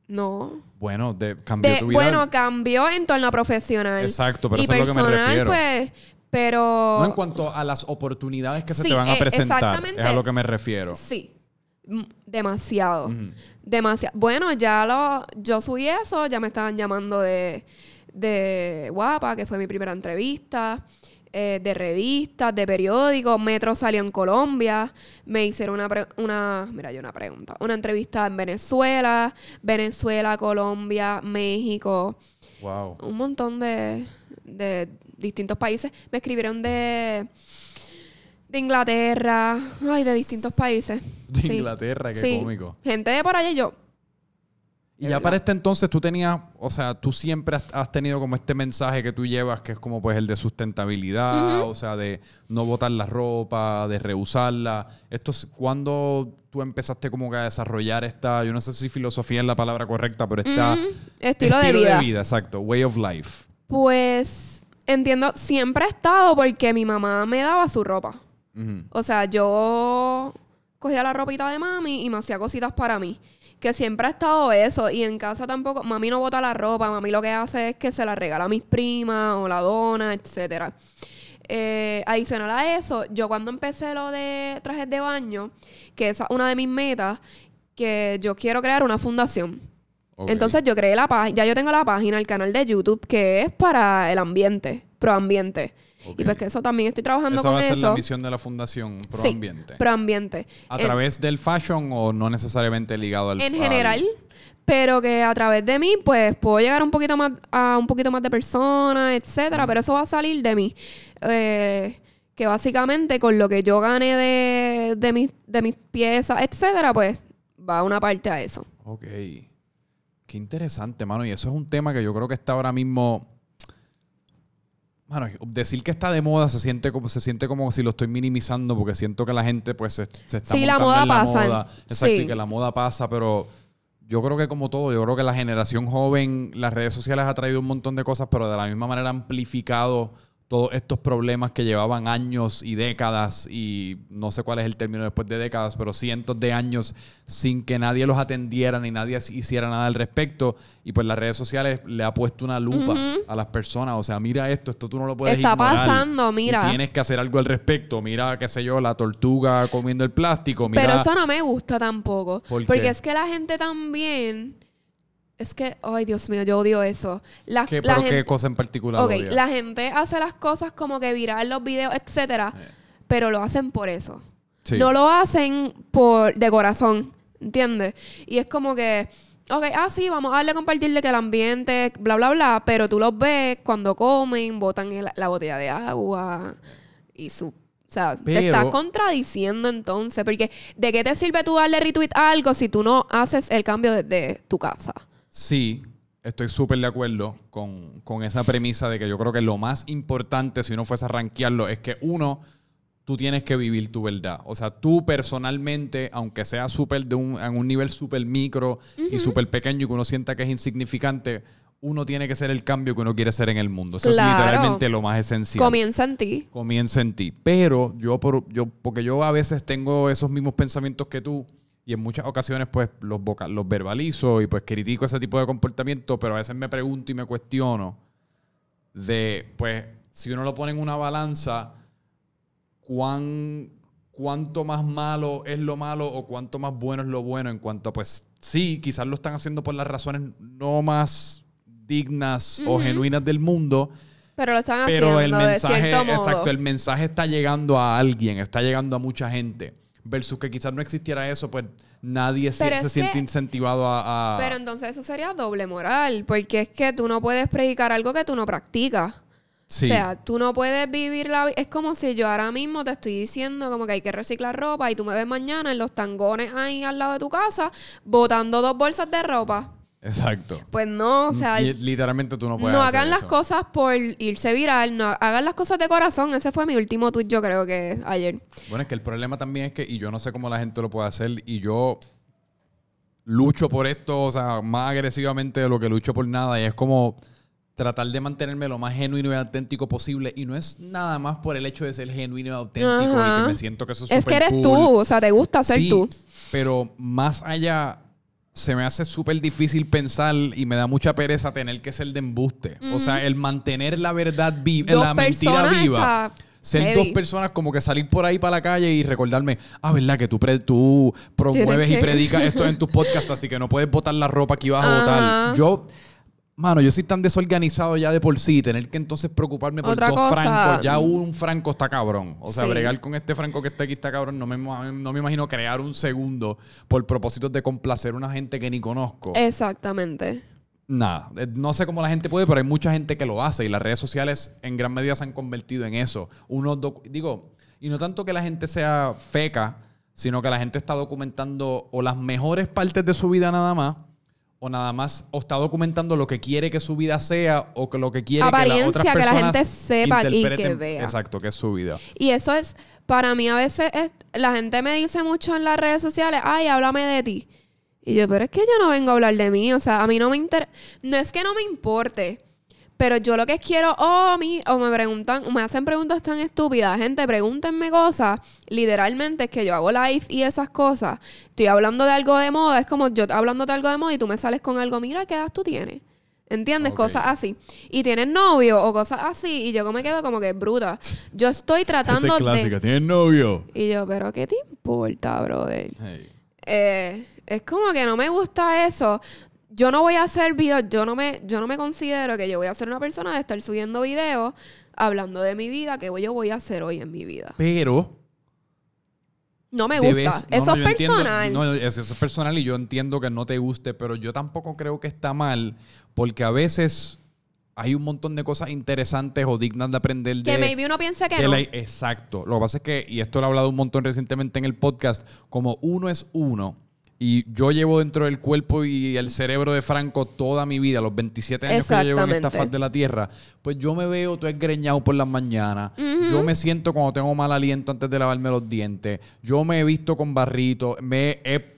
no. Bueno, de- cambió De- tu vida. bueno, cambió en torno a profesional. Exacto, pero y eso es lo que me personal, refiero. pues, pero... No en cuanto a las oportunidades que se te van a eh, presentar. Es a lo que me refiero. Sí. Demasiado. Demasiado. Bueno, ya lo, yo subí eso, ya me estaban llamando de, de Guapa, que fue mi primera entrevista, eh, de revistas, de periódicos. Metro salió en Colombia, me hicieron una, pre- una, mira, yo una pregunta, una entrevista en Venezuela, Venezuela, Colombia, México, Wow. un montón de, de distintos países. Me escribieron de, de Inglaterra, ay, de distintos países. De Sí. Inglaterra, qué Sí. cómico. Gente de por allá y yo, Y ya para este entonces tú tenías, o sea, tú siempre has, has tenido como este mensaje que tú llevas, que es como pues el de sustentabilidad, o sea, de no botar la ropa, de reusarla. Esto es cuando tú empezaste como que a desarrollar esta, yo no sé si filosofía es la palabra correcta, pero esta. Estilo, de vida. exacto, way of life. Pues entiendo, siempre he estado porque mi mamá me daba su ropa. O sea, yo cogía la ropita de mami y me hacía cositas para mí. Que siempre ha estado eso. Y en casa tampoco, mami no bota la ropa, mami lo que hace es que se la regala a mis primas o la dona, etcétera. Eh, adicional a eso, yo cuando empecé lo de trajes de baño, que esa es una de mis metas, que yo quiero crear una fundación. Entonces yo creé la página, ya yo tengo la página, el canal de YouTube, que es para el ambiente, proambiente. Y pues que eso también estoy trabajando Esa con va a ser eso. la misión de la Fundación Pro Sí, Ambiente. proambiente. ¿A En- través del fashion o no necesariamente ligado al en al- general, pero que a través de mí, pues puedo llegar un poquito más a un poquito más de personas, etcétera, pero eso va a salir de mí. Eh, que básicamente con lo que yo gane de, de, mis, de mis piezas, etcétera, pues va una parte a eso. Ok. Qué interesante, mano. Y eso es un tema que yo creo que está ahora mismo. Mano, decir que está de moda se siente como, se siente como si lo estoy minimizando porque siento que la gente pues se, se está Sí, la moda en la pasa. moda. Exacto, Sí. y que la moda pasa, pero yo creo que como todo, yo creo que la generación joven, las redes sociales ha traído un montón de cosas, pero de la misma manera ha amplificado todos estos problemas que llevaban años y décadas, y no sé cuál es el término después de décadas, pero cientos de años sin que nadie los atendiera ni nadie hiciera nada al respecto. Y pues las redes sociales le ha puesto una lupa a las personas. O sea, mira esto, esto tú no lo puedes Está ignorar. pasando, Y mira. tienes que hacer algo al respecto. Mira, qué sé yo, la tortuga comiendo el plástico. Mira, Pero eso no me gusta tampoco. ¿Por porque es que la gente también. Es que, ay Dios mío, yo odio eso. La, ¿Qué, la pero qué cosa en particular Ok, la gente hace las cosas como que viral los videos, etcétera, pero lo hacen por eso. Sí. No lo hacen por de corazón, ¿entiendes? Y es como que, ok, ah, sí, vamos a darle a compartirle que el ambiente, bla, bla, bla, pero tú los ves cuando comen, botan el- la botella de agua y su... O sea, te estás contradiciendo entonces, porque ¿de qué te sirve tú darle retweet a algo si tú no haces el cambio desde tu casa? Sí, estoy súper de acuerdo con, con esa premisa de que yo creo que lo más importante, si uno fuese a rankearlo, es que uno, tú tienes que vivir tu verdad. O sea, tú personalmente, aunque sea súper de un, en un nivel súper micro y súper pequeño y que uno sienta que es insignificante, uno tiene que ser el cambio que uno quiere ser en el mundo. Eso Claro. es literalmente lo más esencial. Comienza en ti. comienza en ti. Pero yo, por, yo, porque yo a veces tengo esos mismos pensamientos que tú y en muchas ocasiones pues los, voca- los verbalizo y pues critico ese tipo de comportamiento, pero a veces me pregunto y me cuestiono de pues si uno lo pone en una balanza, cuán, cuánto más malo es lo malo o cuánto más bueno es lo bueno en cuanto a pues sí, quizás lo están haciendo por las razones no más dignas o Ujú. genuinas del mundo, Pero lo están pero haciendo el de mensaje, cierto modo. exacto, el mensaje está llegando a alguien, está llegando a mucha gente. Versus que quizás no existiera eso, pues nadie se, se siente que- incentivado a. a- Pero entonces eso sería doble moral, porque es que tú no puedes predicar algo que tú no practicas. sí. O sea, tú no puedes vivir la vida. Es como si yo ahora mismo te estoy diciendo como que hay que reciclar ropa y tú me ves mañana en los tangones ahí al lado de tu casa botando dos bolsas de ropa. Exacto. Pues no, o sea, Li- literalmente tú no no, puedes. hacer hagan las eso. cosas por irse viral, no hagan las cosas de corazón. Ese fue mi último tweet, yo creo que ayer. Bueno, es que el problema también es que, y yo no sé cómo la gente lo puede hacer, y yo lucho por esto, o sea, más agresivamente de lo que lucho por nada, y es como tratar de mantenerme lo más genuino y auténtico posible, y no es nada más por el hecho de ser genuino y auténtico, y que me siento que eso es Es que eres cool. tú, o sea, te gusta ser Sí, tú. Pero más allá, se me hace súper difícil pensar y me da mucha pereza tener que ser de embuste. O sea, el mantener la verdad viva, la mentira viva. Ser heavy. dos personas como que salir por ahí para la calle y recordarme, ah, ¿verdad? Que tú, pre- tú promueves y predicas esto en tus podcasts, así que no puedes botar la ropa que ibas a botar. Yo, mano, yo soy tan desorganizado ya de por sí, tener que entonces preocuparme por Otra dos cosa. francos, ya un franco está cabrón. O sea, Sí. bregar con este franco que está aquí está cabrón, no me, no me imagino crear un segundo por propósitos de complacer a una gente que ni conozco. Exactamente. Nada, eh, no sé cómo la gente puede, pero hay mucha gente que lo hace y las redes sociales en gran medida se han convertido en eso. Uno doc- digo, y no tanto que la gente sea feca, sino que la gente está documentando o las mejores partes de su vida nada más o nada más o está documentando lo que quiere que su vida sea o que lo que quiere que Apariencia, las otras que la gente sepa y que vea. Exacto, que es su vida. Y eso es, para mí a veces es- la gente me dice mucho en las redes sociales, ay, háblame de ti. Y yo, pero es que yo no vengo a hablar de mí, o sea, a mí no me interesa, no es que no me importe, pero yo lo que quiero, oh, a mí, o me preguntan, me hacen preguntas tan estúpidas, gente, pregúntenme cosas, literalmente es que yo hago live y esas cosas, estoy hablando de algo de moda, es como yo hablando de algo de moda y tú me sales con algo, mira, ¿qué edad tú tienes? ¿Entiendes? Cosas así. Y tienes novio o cosas así. Y yo me quedo como que bruta. Yo estoy tratando de. ¿tienes novio? Y yo, pero ¿qué te importa, brother? Eh, es como que no me gusta eso. Yo no voy a hacer videos, yo no me, yo no me considero que yo voy a ser una persona de estar subiendo videos hablando de mi vida, que yo voy a hacer hoy en mi vida. Pero No me gusta. eso no, es yo entiendo- personal. no, eso, es personal y yo entiendo que no te guste, pero yo tampoco creo que está mal porque a veces hay un montón de cosas interesantes o dignas de aprender de... que maybe uno piense que no. la- exacto. Lo que pasa es que, y esto lo he hablado un montón recientemente en el podcast, como uno es uno, y yo llevo dentro del cuerpo y el cerebro de Franco toda mi vida, los 27 años que yo llevo en esta faz de la tierra, pues yo me veo todo esgreñado por las mañanas. Yo me siento cuando tengo mal aliento antes de lavarme los dientes. Yo me he visto con barrito. Me he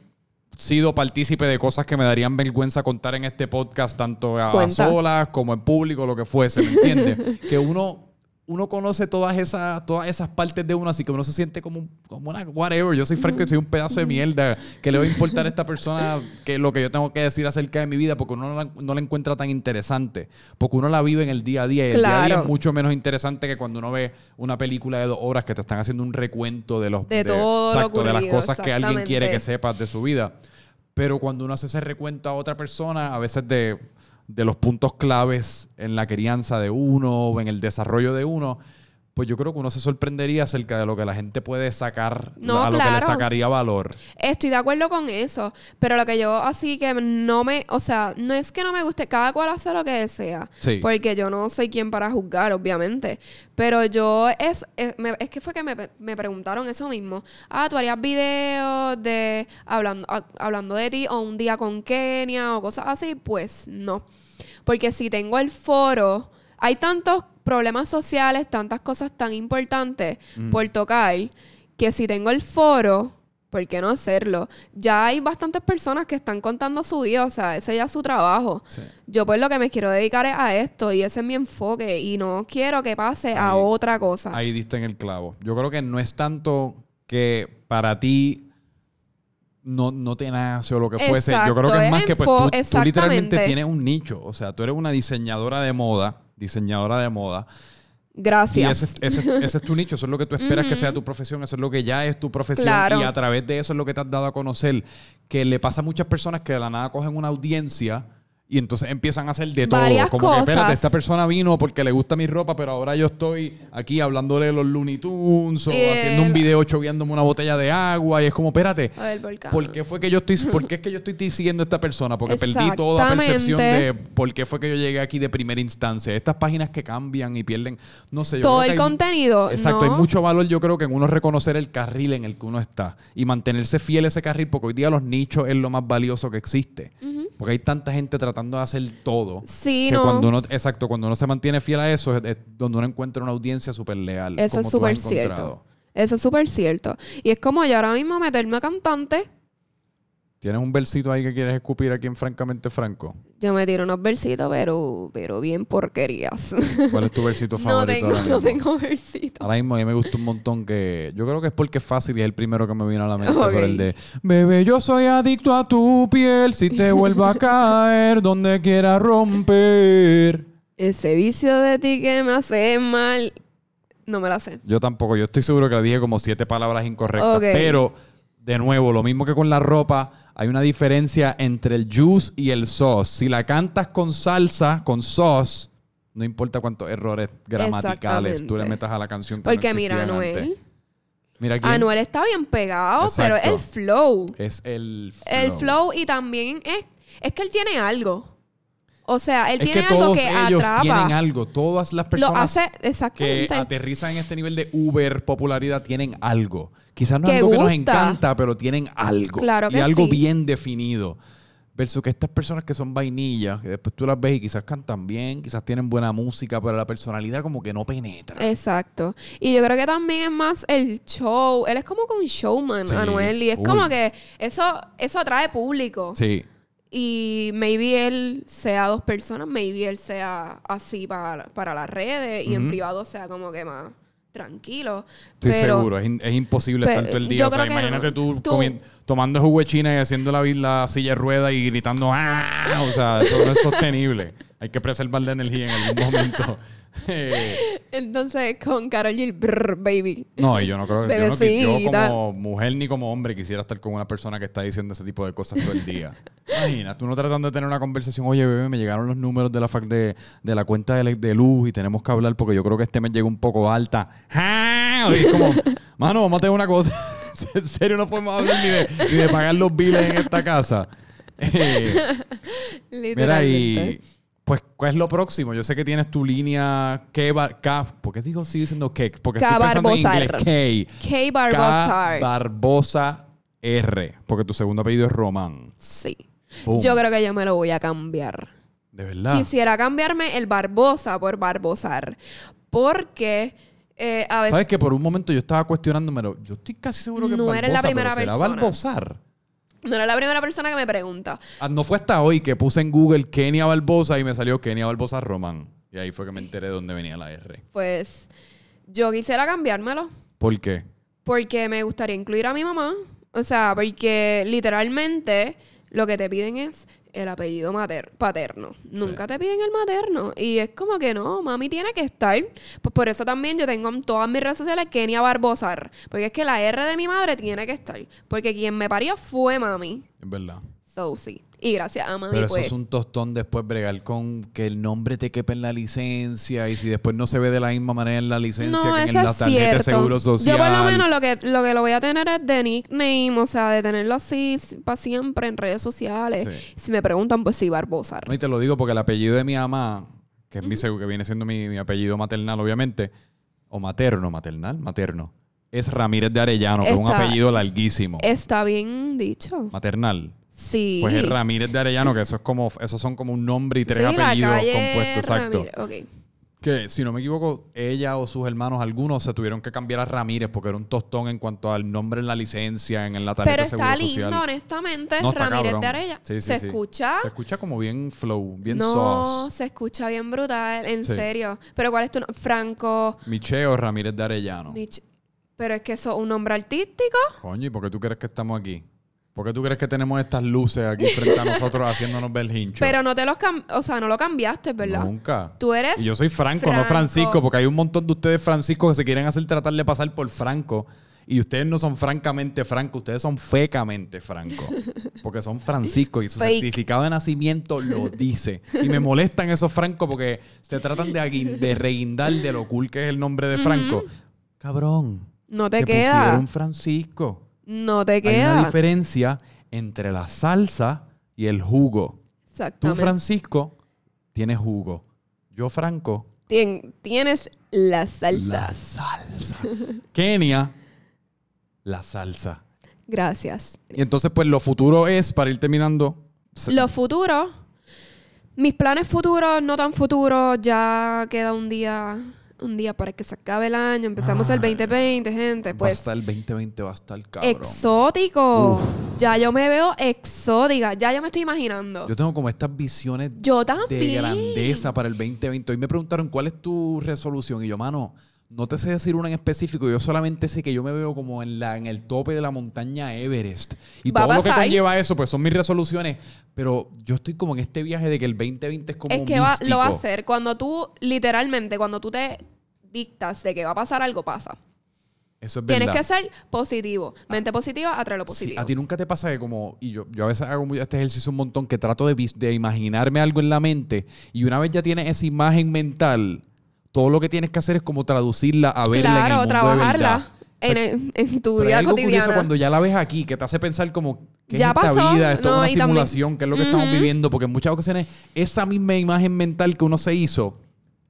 sido partícipe de cosas que me darían vergüenza contar en este podcast, tanto a, a solas como en público, lo que fuese, ¿me entiendes? [LAUGHS] que uno, uno conoce todas esas, todas esas partes de uno, así que uno se siente como, un- como una whatever. Yo soy Franco y soy un pedazo de mierda. que le va a importar a esta persona que lo que yo tengo que decir acerca de mi vida? Porque uno no la, no la encuentra tan interesante. Porque uno la vive en el día a día. Y el día a día es mucho menos interesante que cuando uno ve una película de dos horas que te están haciendo un recuento de los De todo lo exacto, de las cosas que alguien quiere que sepas de su vida. Pero cuando uno hace ese recuento a otra persona, a veces de, de los puntos claves en la crianza de uno o en el desarrollo de uno, pues yo creo que uno se sorprendería acerca de lo que la gente puede sacar, No, a lo que le sacaría valor. Estoy de acuerdo con eso, pero lo que yo así que no me, o sea, no es que no me guste, cada cual hace lo que desea, Sí. porque yo no soy quien para juzgar, obviamente, pero yo es, es, me- es que fue que me, me preguntaron eso mismo, ah, tú harías videos de hablando, a- hablando de ti o un día con Kenia o cosas así, pues no, porque si tengo el foro, hay tantos problemas sociales, tantas cosas tan importantes por tocar, que si tengo el foro, ¿por qué no hacerlo? Ya hay bastantes personas que están contando su vida, o sea, ese ya es su trabajo. Sí. Yo pues lo que me quiero dedicar es a esto y ese es mi enfoque y no quiero que pase a otra cosa. Ahí diste en el clavo. Yo creo que no es tanto que para ti no, no te nace o lo que fuese. Yo creo Exacto, que es más que pues, tú, tú literalmente tienes un nicho. O sea, tú eres una diseñadora de moda, diseñadora de moda. Y Gracias. ese, ese- [LAUGHS] ese es tu nicho, eso es lo que tú esperas que sea tu profesión, eso es lo que ya es tu profesión Claro. y a través de eso es lo que te has dado a conocer, que le pasa a muchas personas que de la nada cogen una audiencia y entonces empiezan a hacer de todo. Varias Como que, espérate, cosas. esta persona vino porque le gusta mi ropa, pero ahora yo estoy aquí hablándole de los Looney Tunes o Eh, haciendo un video choviándome una botella de agua y es como, espérate, por acá. ¿Por qué fue que yo estoy, por qué es [LAUGHS] que yo estoy siguiendo a esta persona? Porque perdí toda percepción Exactamente. de por qué fue que yo llegué aquí de primera instancia. Estas páginas que cambian y pierden, no sé. yo Todo creo el que hay- contenido. Exacto, ¿no? hay mucho valor yo creo que en uno reconocer el carril en el que uno está y mantenerse fiel a ese carril porque hoy día los nichos es lo más valioso que existe. Porque hay tanta gente tratando de hacer todo. Sí, que no. cuando uno, exacto, cuando uno se mantiene fiel a eso es, es donde uno encuentra una audiencia súper leal. Eso como es súper cierto. Eso es súper cierto. Y es como yo ahora mismo meterme a cantante, ¿Tienes un versito ahí que quieres escupir aquí en Francamente Franco? yo me tiro unos versitos, pero, pero bien porquerías. [LAUGHS] ¿Cuál es tu versito [LAUGHS] no favorito? tengo, ahora no tengo versitos. Ahora mismo a mí me gusta un montón que... Yo creo que es porque es fácil y es el primero que me vino a la mente. Ok. Pero el de... Bebé, yo soy adicto a tu piel. Si te vuelvo a caer donde quiera romper. Ese vicio de ti que me hace mal. No me la sé. Yo tampoco. Yo estoy seguro que le dije como siete palabras incorrectas. Pero, de nuevo, lo mismo que con la ropa, hay una diferencia entre el juice y el sauce. Si la cantas con salsa, con sauce, no importa cuántos errores gramaticales tú le metas a la canción. que no Porque mira, Anuel. antes. Mira quién Anuel está bien pegado, pero Exacto. el flow. es el flow. El flow y también es, es que él tiene algo. O sea, él Es tiene que algo todos que ellos atrapa. tienen algo. Todas las Lo personas hace que aterrizan en este nivel de Uber popularidad tienen algo. Quizás no es Que algo que nos encanta, pero tienen algo. Claro y que algo sí. bien definido. Versus que estas personas que son vainillas, que después tú las ves y quizás cantan bien, quizás tienen buena música, pero la personalidad como que no penetra. Exacto. Y yo creo que también es más el show. Él es como que un showman, Sí, Anuel. Y es como que eso, eso atrae público. Sí. Y maybe él sea dos personas, maybe él sea así para, para las redes y en privado sea como que más tranquilo. Estoy pero, seguro, es, in- es imposible Pe- estar todo el día. O sea, imagínate no. tú, Tú- comi- tomando jugo de china y haciendo la, la silla de rueda y gritando ¡Ah! O sea, eso no es sostenible. Hay que preservar la energía en algún momento. [LAUGHS] Eh, Entonces, con Karol G, brr, baby. no, y yo no creo que yo, no como mujer ni como hombre quisiera estar con una persona que está diciendo ese tipo de cosas todo el día. [LAUGHS] Imagina, tú no tratando de tener una conversación, oye, bebé, me llegaron los números de la fac de, de la cuenta de, luz y tenemos que hablar porque yo creo que este mes llegó un poco alta. Y es como, mano, vamos a tener una cosa. [LAUGHS] en serio, no podemos hablar ni de, ni de pagar los biles en esta casa. Eh, [LAUGHS] Mira, Literalmente. y pues, ¿cuál es lo próximo? Yo sé que tienes tu línea K, bar, K ¿por qué digo sigue diciendo K? Porque K estoy pensando en Barbosar. inglés. K. K. Barbosa R, porque tu segundo apellido es Román. sí. Boom. Yo creo que yo me lo voy a cambiar. De verdad. Quisiera cambiarme el Barbosa por Barbosar. Porque eh, a veces ¿Sabes que por un momento yo estaba cuestionándomelo? Yo estoy casi seguro que es No Barbosa, eres la pero primera ¿será persona. Barbosar? No era la primera persona que me pregunta. Ah, no fue hasta hoy que puse en Google Kenia Barbosa y me salió Kenia Barbosa Román. Y ahí fue que me enteré de dónde venía la R. Pues yo quisiera cambiármelo. ¿Por qué? Porque me gustaría incluir a mi mamá. O sea, porque literalmente lo que te piden es el apellido mater paterno. Nunca te piden el materno. Y es como que no, mami tiene que estar. Pues por eso también yo tengo en todas mis redes sociales Kenia Barbosar. Porque es que la R de mi madre tiene que estar. Porque quien me parió fue mami. Es verdad. So sí. Y gracias a mami, Pero eso pues. es un tostón después bregar con que el nombre te quepe en la licencia y si después no se ve de la misma manera en la licencia No, que en la tarjeta de seguro social. Yo por lo menos lo que, lo que lo voy a tener es de nickname, o sea, de tenerlo así para siempre en redes sociales. Sí. Si me preguntan, pues sí, Barbosar. No, y te lo digo porque el apellido de mi mamá, que es mi segu- que viene siendo mi, mi apellido maternal, obviamente, o materno, maternal, materno, es Ramírez de Arellano, que es un apellido larguísimo. Está bien dicho. Maternal. Sí. Pues es Ramírez de Arellano, que eso es como, esos son como un nombre y tres Sí, apellidos compuestos, exacto. Ramírez. Ok. Que si no me equivoco, ella o sus hermanos, algunos se tuvieron que cambiar a Ramírez porque era un tostón en cuanto al nombre en la licencia, en la tarjeta Pero de seguro está lindo, social. honestamente. No, Ramírez cabrón. de Arella. Sí, sí, se escucha. Se escucha como bien flow, bien no, sauce. se escucha bien brutal, en serio. Pero ¿cuál es tu nombre? Franco. Micheo Ramírez de Arellano. Mich- Pero es que eso es un nombre artístico. Coño, ¿y por qué tú crees que estamos aquí? ¿Por qué tú crees que tenemos estas luces aquí frente a nosotros haciéndonos ver hincho? Pero no te los cam o sea, no lo cambiaste, ¿verdad? Nunca. Tú eres Y yo soy Franco, no. Francisco, porque hay un montón de ustedes Francisco que se quieren hacer tratar de pasar por Franco. Y ustedes no son francamente Franco, ustedes son fecamente Franco. [LAUGHS] Porque son Francisco y su Fake. certificado de nacimiento lo dice. Y me molestan esos Franco porque se tratan de, de reguindar de lo cool que es el nombre de Franco. Cabrón. No te, te queda. pusieron Francisco. No te Hay una queda. diferencia entre la salsa y el jugo. Tú, Exactamente. Francisco, tienes jugo. Yo, Franco, Tien- tienes la salsa. la salsa. [LAUGHS] Kenia, la salsa. Gracias. Y entonces, pues, lo futuro es, para ir terminando... Los futuros, mis planes futuros, no tan futuros, ya queda un día, un día para que se acabe el año. Empezamos el 2020, gente. va a Pues estar el 2020, va a estar cabrón. exótico. Ya yo me veo exótica. Ya yo me estoy imaginando. Yo tengo como estas visiones Yo de grandeza para el 2020. Hoy me preguntaron cuál es tu resolución. Y yo, mano, no te sé decir una en específico. Yo solamente sé que yo me veo como en, la, en el tope de la montaña Everest. Y todo lo que conlleva eso, pues son mis resoluciones. Pero yo estoy como en este viaje de que el 2020 es como Es que va- lo va a hacer. Cuando tú, literalmente, cuando tú te dictas de que va a pasar algo, pasa. Eso es Tienes verdad. que ser positivo. Mente positiva atrae lo Sí, positivo. a ti nunca te pasa que como, y yo, yo a veces hago este ejercicio un montón, que trato de, de imaginarme algo en la mente y una vez ya tienes esa imagen mental, todo lo que tienes que hacer es como traducirla a verla en el claro, mundo de trabajarla verdad. en, el- en tu Pero hay vida algo curioso cuando ya la ves aquí, que te hace pensar como, ¿qué Ya es esta pasó, vida? No, es y una también- simulación, ¿qué es lo que estamos viviendo? Porque en muchas ocasiones esa misma imagen mental que uno se hizo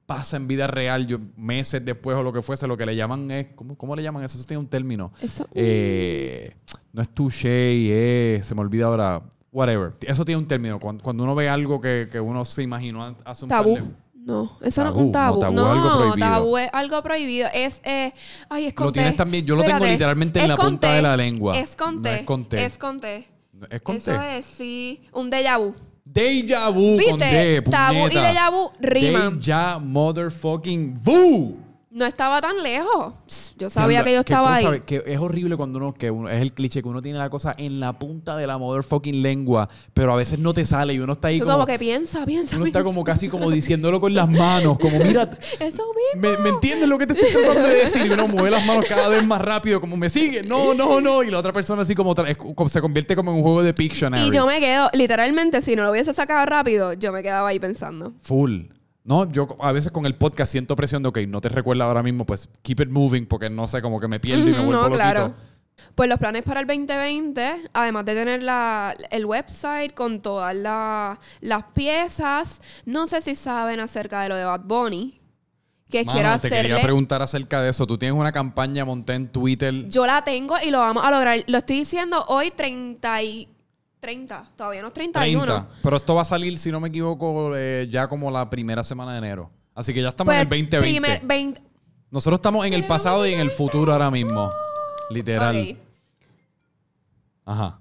pasa en vida real, yo, meses después o lo que fuese, lo que le llaman es, ¿cómo, cómo le llaman eso? Eso tiene un término. Eso- Eh, no es touché, es, se me olvida ahora. Whatever. Eso tiene un término. Cuando, cuando uno ve algo que, que uno se imaginó hace un par Tabú. de- No, eso no es Tabú, un tabú. no, tabú No, es algo prohibido. tabú es algo prohibido. Es, eh, ay, es con Lo tienes también- yo lo tengo Espérate. literalmente en Es la con punta de la lengua. Es con No T. es con T. Es con T. Es con Eso T. es, sí. Un déjà vu. Deja vu con ¿Viste? D, Tabú y déjà vu riman. Deja motherfucking vu. No estaba tan lejos. Pss, Yo sabía Diablo, que yo qué estaba ahí. cosa, que es horrible cuando uno, que uno, es el cliché que uno tiene la cosa en la punta de la motherfucking lengua, pero a veces no te sale y uno está ahí Tú como, como que piensa, piensa. uno está piensa. como casi como diciéndolo con las manos, como mira, [LAUGHS] Eso mismo. ¿me, me entiendes lo que te estoy tratando de decir? Y uno mueve las manos cada vez más rápido, como me sigue, no, no, no, y la otra persona así como, tra- es como- se convierte como en un juego de Pictionary. Y yo me quedo, literalmente, si no lo hubiese sacado rápido, yo me quedaba ahí pensando. Full. No, yo a veces con el podcast siento presión de, ok, no te recuerda ahora mismo, pues keep it moving, porque no sé, como que me pierdo y me vuelvo no, loquito. claro. Pues los planes para el 2020, además de tener la, el website con todas la- las piezas, no sé si saben acerca de lo de Bad Bunny, que Mano, quiero te quería preguntar acerca de eso. Tú tienes una campaña montada en Twitter. Yo la tengo y lo vamos a lograr. Lo estoy diciendo hoy 30 y 30, todavía no es 31. 30. Pero esto va a salir, si no me equivoco, eh, ya como la primera semana de enero. Así que ya estamos Pues, en el 2020. primer 20 Nosotros estamos en el pasado y en el futuro ahora mismo. Literal. Ok. Ajá.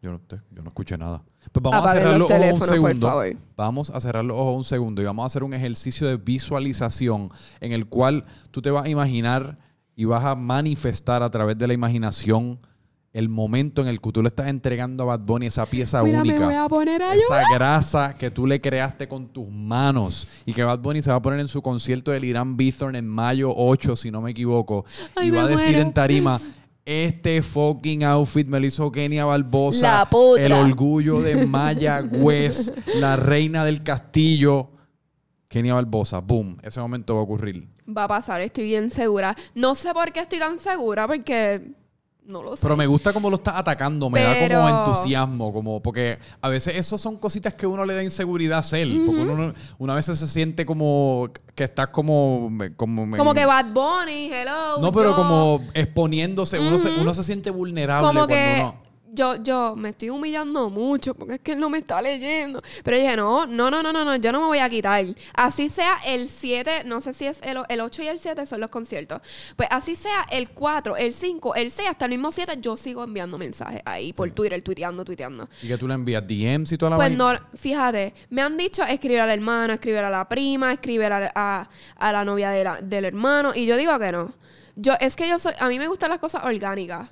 Yo no, te- yo no escuché nada. Pues vamos a Apaguen cerrar los los ojos un teléfonos, por segundo. favor. Vamos a cerrar los ojos un segundo y vamos a hacer un ejercicio de visualización en el cual tú te vas a imaginar y vas a manifestar a través de la imaginación el momento en el que tú le estás entregando a Bad Bunny esa pieza Mira, única. me voy a poner a esa grasa que tú le creaste con tus manos y que Bad Bunny se va a poner en su concierto del Irán Bithorn en mayo 8, si no me equivoco. Ay, y va a decir muero. en tarima, este fucking outfit me lo hizo Kenia Barbosa. La. El orgullo de Mayagüez, la reina del castillo. Kenia Barbosa, boom, ese momento va a ocurrir. Va a pasar, estoy bien segura. No sé por qué estoy tan segura, porque no lo sé. Pero me gusta cómo lo estás atacando, me da como entusiasmo, como porque a veces eso son cositas que uno le da inseguridad a hacer, porque uno, no- una vez se siente como que estás como como, Como que Bad Bunny, hello. no, pero yo- como exponiéndose, uno, se, uno se siente vulnerable Como cuando que uno yo, yo me estoy humillando mucho porque es que él no me está leyendo. Pero dije, no, no, no, no, no, no, yo no me voy a quitar. Así sea el 7, no sé si es el, el 8 y el 7 son los conciertos. Pues así sea el 4, el 5, el 6, hasta el mismo 7, yo sigo enviando mensajes ahí por Twitter, tuiteando, tuiteando. y que tú le envías DMs y toda la Pues vaina. no, fíjate, me han dicho escribir al hermano, escribir a la prima, escribir a, a- a la novia de la- del hermano, y yo digo que no. Yo, es que yo soy, a mí me gustan las cosas orgánicas.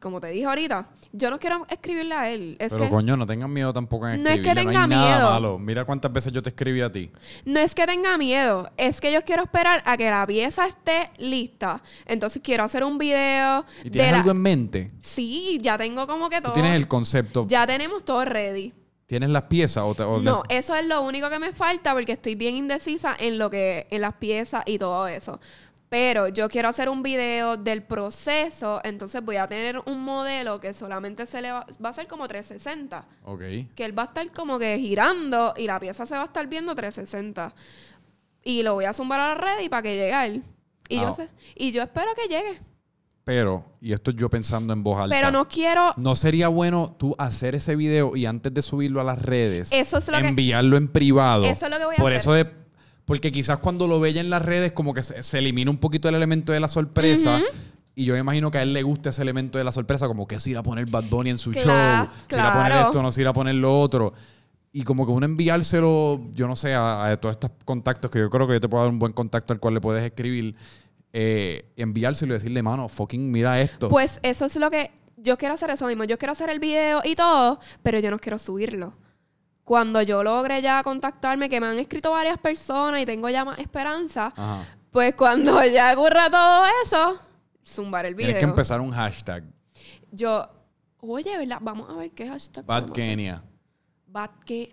Como te dije ahorita, yo no quiero escribirle a él. Es Pero que, coño, no tengas miedo tampoco en No es escribirle. que no tenga nada miedo. malo. Mira cuántas veces yo te escribí a ti. no es que tenga miedo, es que yo quiero esperar a que la pieza esté lista. Entonces quiero hacer un video ¿Y de tienes la... algo en mente? Sí, ya tengo como que Tú todo. tienes el concepto. Ya tenemos todo ready. ¿Tienes las piezas o, te- o No, eso es lo único que me falta porque estoy bien indecisa en lo que, en las piezas y todo eso. Pero yo quiero hacer un video del proceso, entonces voy a tener un modelo que solamente se le va, va a ser como 360. Ok. Que él va a estar como que girando y la pieza se va a estar viendo 360. Y lo voy a zumbar a la red y para que llegue a él. Y Ah. yo sé, y yo espero que llegue. Pero, y esto yo pensando en voz alta. Pero no quiero ¿No sería bueno tú hacer ese video y antes de subirlo a las redes, Eso es lo que- enviarlo en privado? Eso es lo que voy a Por hacer. eso de, porque quizás cuando lo veía en las redes como que se, se elimina un poquito el elemento de la sorpresa. Y yo me imagino que a él le gusta ese elemento de la sorpresa, como que si ir a poner Bad Bunny en su Cla- show, si ir a poner claro. esto, no si ir a poner lo otro. Y como que uno enviárselo, yo no sé, a, a todos estos contactos, que yo creo que yo te puedo dar un buen contacto al cual le puedes escribir, eh, enviárselo y decirle, mano, fucking mira esto. Pues eso es lo que yo quiero hacer eso mismo. Yo quiero hacer el video y todo, pero yo no quiero subirlo. Cuando yo logre ya contactarme, que me han escrito varias personas y tengo ya más esperanza, Ajá. pues cuando [LAUGHS] ya ocurra todo eso, zumbar el video. Tienes que empezar un hashtag. Yo, oye, ¿verdad? Vamos a ver qué hashtag. Bad. Kenia. Bad Ke-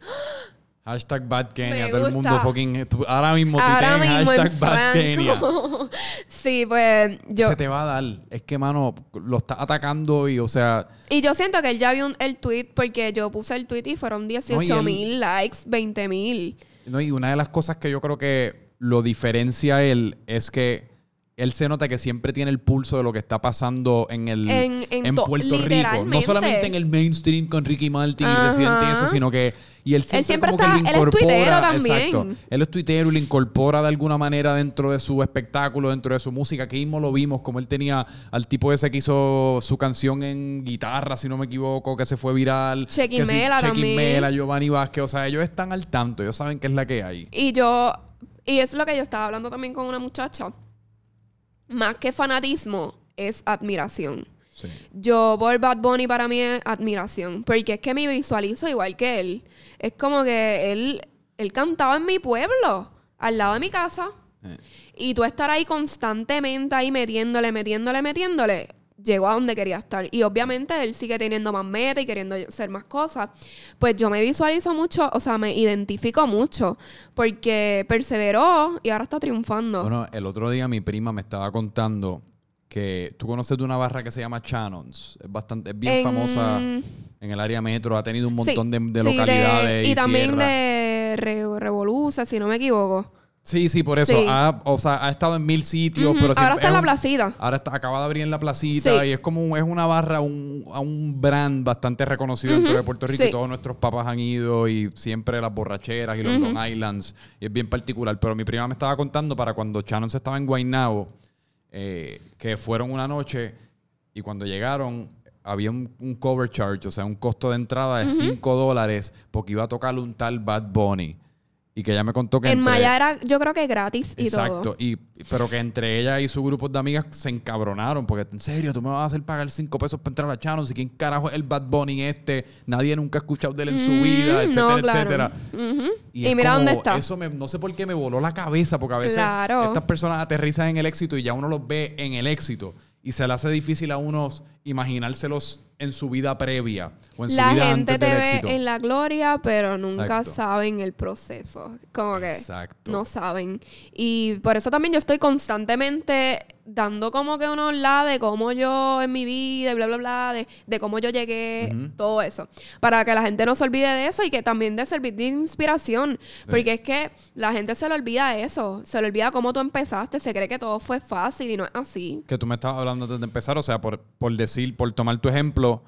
Hashtag Bad Kenia. Me Todo el mundo fucking. tú- ahora mismo Ahora tuiteen mismo hashtag Bad Kenia. Franco. [LAUGHS] sí, pues yo. Se te va a dar. Es que, mano, lo está atacando y, o sea. Y yo siento que él ya vio un- el tweet porque yo puse el tweet y fueron 18 él- mil likes, 20 mil. No, y una de las cosas que yo creo que lo diferencia a él es que él se nota que siempre tiene el pulso de lo que está pasando en el En- en en to- Puerto Rico. No solamente en el mainstream con Ricky Martin y. Residente y eso, sino que y él siempre, siempre como está- que él lo es incorpora. tuitero también. Exacto. Él es tuitero y lo incorpora de alguna manera dentro de su espectáculo, dentro de su música. Aquí mismo lo vimos, como él tenía al tipo ese que hizo su canción en guitarra, si no me equivoco, que se fue viral. Chequi Que sí, Mela Chequi también. Mela, Giovanni Vázquez. O sea, ellos están al tanto, ellos saben qué es la que hay. Y yo, y es lo que yo estaba hablando también con una muchacha. Más que fanatismo, es admiración. Sí. Yo por Bad Bunny para mí es admiración, porque es que me visualizo igual que él. Es como que él, él cantaba en mi pueblo, al lado de mi casa. Eh. Y tú estar ahí constantemente ahí metiéndole, metiéndole, metiéndole, llegó a donde quería estar. Y obviamente él sigue teniendo más metas y queriendo hacer más cosas. Pues yo me visualizo mucho, o sea, me identifico mucho, porque perseveró y ahora está triunfando. Bueno, el otro día mi prima me estaba contando que tú conoces de una barra que se llama Shannon's. Es bastante, es bien En- famosa en el área metro. Ha tenido un montón Sí, de, de sí, localidades. y, y también de Re- Revoluce, si no me equivoco. Sí, sí, por eso. Sí. Ha, o sea, ha estado en mil sitios, pero Ahora siempre está en la un- placita. Ahora está, acaba de abrir en la placita Sí. y es como un- es una barra, un, a un brand bastante reconocido dentro de Puerto Rico sí. y todos nuestros papás han ido y siempre las borracheras y los Long Islands y es bien particular. Pero mi prima me estaba contando para cuando Shannon se estaba en Guaynabo, eh, que fueron una noche y cuando llegaron había un, un cover charge, o sea, un costo de entrada de 5 dólares porque iba a tocar un tal Bad Bunny. Y que ella me contó que En entre- Maya era, yo creo que gratis y Exacto. todo. Y, pero que entre ella y su grupo de amigas se encabronaron. Porque, en serio, tú me vas a hacer pagar cinco pesos para entrar a Channel. Si quién carajo es el Bad Bunny este. Nadie nunca ha escuchado de él en su Mm, vida, etcétera, no, claro. etcétera. Y, mira como- dónde está. Eso me- no sé por qué me voló la cabeza. Porque a veces Claro. estas personas aterrizan en el éxito y ya uno los ve en el éxito. Y se le hace difícil a unos imaginárselos en su vida previa o en su la vida gente antes te del ve éxito. en la gloria, pero nunca Exacto. saben el proceso. Como que Exacto. no saben. Y por eso también yo estoy constantemente dando como que unos la de cómo yo en mi vida, y bla, bla, bla, de, de cómo yo llegué, todo eso. Para que la gente no se olvide de eso y que también de servir de inspiración. Porque es que la gente se le olvida eso. Se le olvida cómo tú empezaste. Se cree que todo fue fácil y no es así. que tú me estabas hablando antes de empezar, o sea, por, por decir, por tomar tu ejemplo,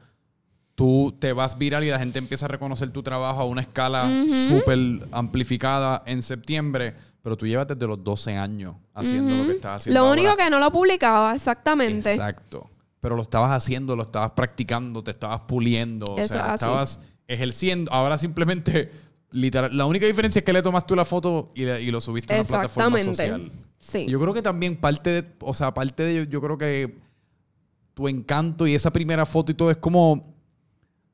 tú te vas viral y la gente empieza a reconocer tu trabajo a una escala súper amplificada en septiembre, pero tú llevas desde los 12 años haciendo lo que estás haciendo. Lo único que no lo publicaba, exactamente. Exacto. Pero lo estabas haciendo, lo estabas practicando, te estabas puliendo, o Eso sea, es así. estabas ejerciendo. Ahora simplemente, literal, la única diferencia es que le tomas tú la foto y, le- y lo subiste a una plataforma social. Sí. Yo creo que también parte de, o sea, parte de, yo creo que tu encanto y esa primera foto y todo es como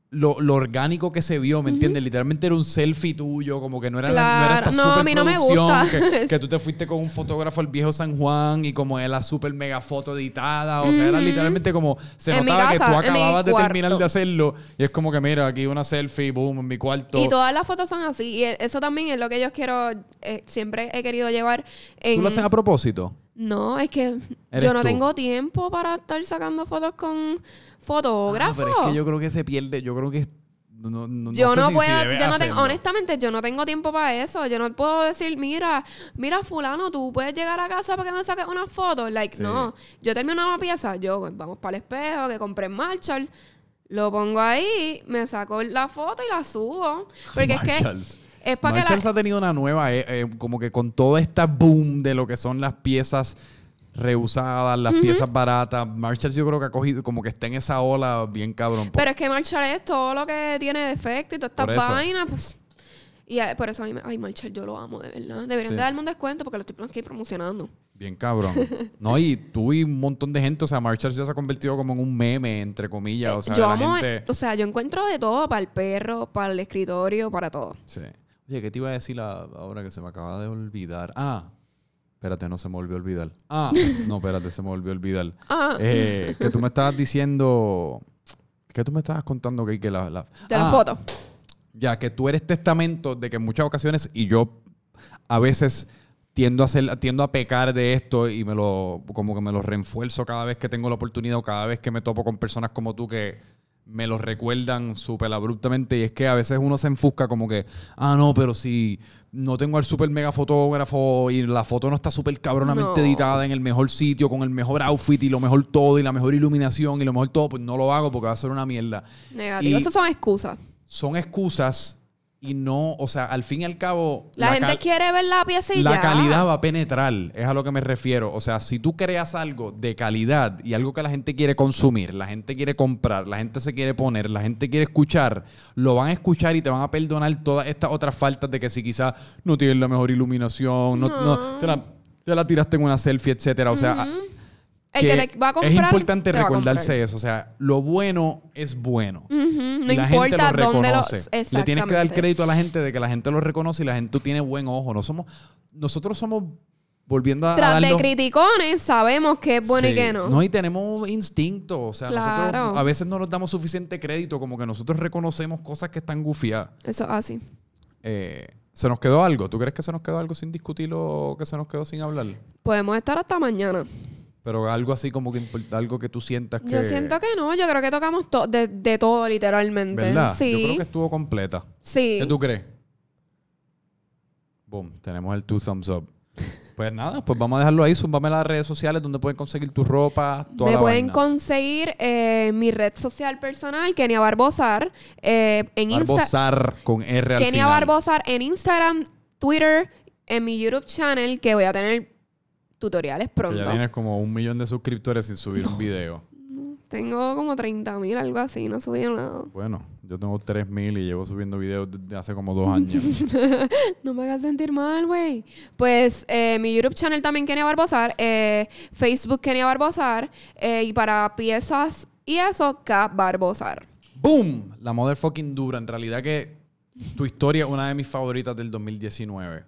lo, lo orgánico que se vio, ¿me entiendes? Literalmente era un selfie tuyo, como que no era, la, no era Claro. No, a mí no me gusta. Que, [LAUGHS] que tú te fuiste con un fotógrafo al viejo San Juan y como es la super mega foto editada, o sea, era literalmente como se En notaba que casa, tú en mi acababas de terminar de hacerlo y es como que mira, aquí una selfie, boom, en mi cuarto. Y todas las fotos son así. Y eso también es lo que yo quiero, eh, siempre he querido llevar en... ¿Tú lo haces a propósito? No, es que yo no tú. tengo tiempo para estar sacando fotos con fotógrafos. Ah, pero es que yo creo que se pierde, yo creo que no, no, yo sé no si- puedo, yo no tengo, honestamente, yo no tengo tiempo para eso. Yo no puedo decir, mira, mira, fulano, tú puedes llegar a casa para que me saques una foto. Like, Sí. no. Yo termino una pieza, yo pues, vamos para el espejo que compré en Marshall, lo pongo ahí, me saco la foto y la subo. Porque es que. Es para que Marshalls la, ha tenido una nueva, eh, eh, como que con toda esta boom de lo que son las piezas reusadas, las piezas baratas. Marshalls yo creo que ha cogido, como que está en esa ola bien cabrón. Pero es que Marshall es todo lo que tiene defecto y todas estas vainas, pues. Y eh, por eso a mí, me- ay, Marshall, yo lo amo, de verdad. Deberían Sí. de darme un descuento porque lo estoy aquí promocionando. Bien cabrón. No, y tú y un montón de gente, o sea, Marshalls ya se ha convertido como en un meme, entre comillas. O sea, yo la amo, gente... o sea, yo encuentro de todo para el perro, para el escritorio, para todo. Sí. Oye, ¿qué te iba a decir ahora que se me acaba de olvidar? Ah, espérate, no se me volvió a olvidar. Ah, [LAUGHS] no, espérate, se me volvió a olvidar. Ah, Eh, que tú me estabas diciendo. que tú me estabas contando que, que la, la- de la Ah, foto. Ya, que tú eres testamento de que en muchas ocasiones, y yo a veces tiendo a hacer, tiendo a pecar de esto y me lo, como que me lo reenfuerzo cada vez que tengo la oportunidad o cada vez que me topo con personas como tú que me lo recuerdan súper abruptamente. Y es que a veces uno se enfusca como que, ah, no, pero si no tengo al super mega fotógrafo y la foto no está súper cabronamente No. editada en el mejor sitio, con el mejor outfit y lo mejor todo y la mejor iluminación y lo mejor todo, pues no lo hago porque va a ser una mierda. Negativo. Y- Esas son excusas. Son excusas y no, o sea, al fin y al cabo... La, gente quiere ver la pieza y la ya. calidad va a penetrar, es a lo que me refiero. O sea, si tú creas algo de calidad y algo que la gente quiere consumir, la gente quiere comprar, la gente se quiere poner, la gente quiere escuchar, lo van a escuchar y te van a perdonar todas estas otras faltas de que si quizás no tienes la mejor iluminación, no, No. no, te, la, te la tiraste en una selfie, etcétera. O sea, El que te va a comprar. es importante te va a recordarse comprar. eso. O sea, lo bueno es bueno. No Y la importa gente lo dónde lo. reconoce. Le tienes que dar crédito a la gente de que la gente lo reconoce y la gente tiene buen ojo. No somos, nosotros somos volviendo a, a Tras de darlo- criticones, sabemos que es bueno y que no. No, y tenemos instinto. O sea, nosotros a veces no nos damos suficiente crédito, como que nosotros reconocemos cosas que están gufiadas. Eso así. Eh, ¿Se nos quedó algo? ¿Tú crees que se nos quedó algo sin discutir o que se nos quedó sin hablar? Podemos estar hasta mañana. Pero algo así como que algo que tú sientas que. Yo siento que no, yo creo que tocamos to- de, de todo literalmente. ¿Verdad? Sí. Yo creo que estuvo completa. Sí. ¿Qué tú crees? Boom, tenemos el two thumbs up. Pues nada, pues vamos a dejarlo ahí. Zumbame las redes sociales donde pueden conseguir tu ropa, toda Me la pueden vaina. conseguir eh, mi red social personal, Kenia Barbosar, eh, en Insta Barbosar con R al Kenia final. Barbosar en Instagram, Twitter, en mi YouTube channel, que voy a tener tutoriales Que pronto. ya tienes como un millón de suscriptores sin subir un video. Tengo como 30 mil, algo así, no subí nada. Bueno, yo tengo 3000 y llevo subiendo videos desde hace como dos años. [LAUGHS] No me hagas sentir mal, güey. Pues eh, mi YouTube channel también Kenia Barbosar, eh, Facebook Kenia Barbosar, eh, y para piezas y eso, K Barbosar. ¡Boom! La motherfucking dura. En realidad que tu historia es una de mis favoritas del 2019.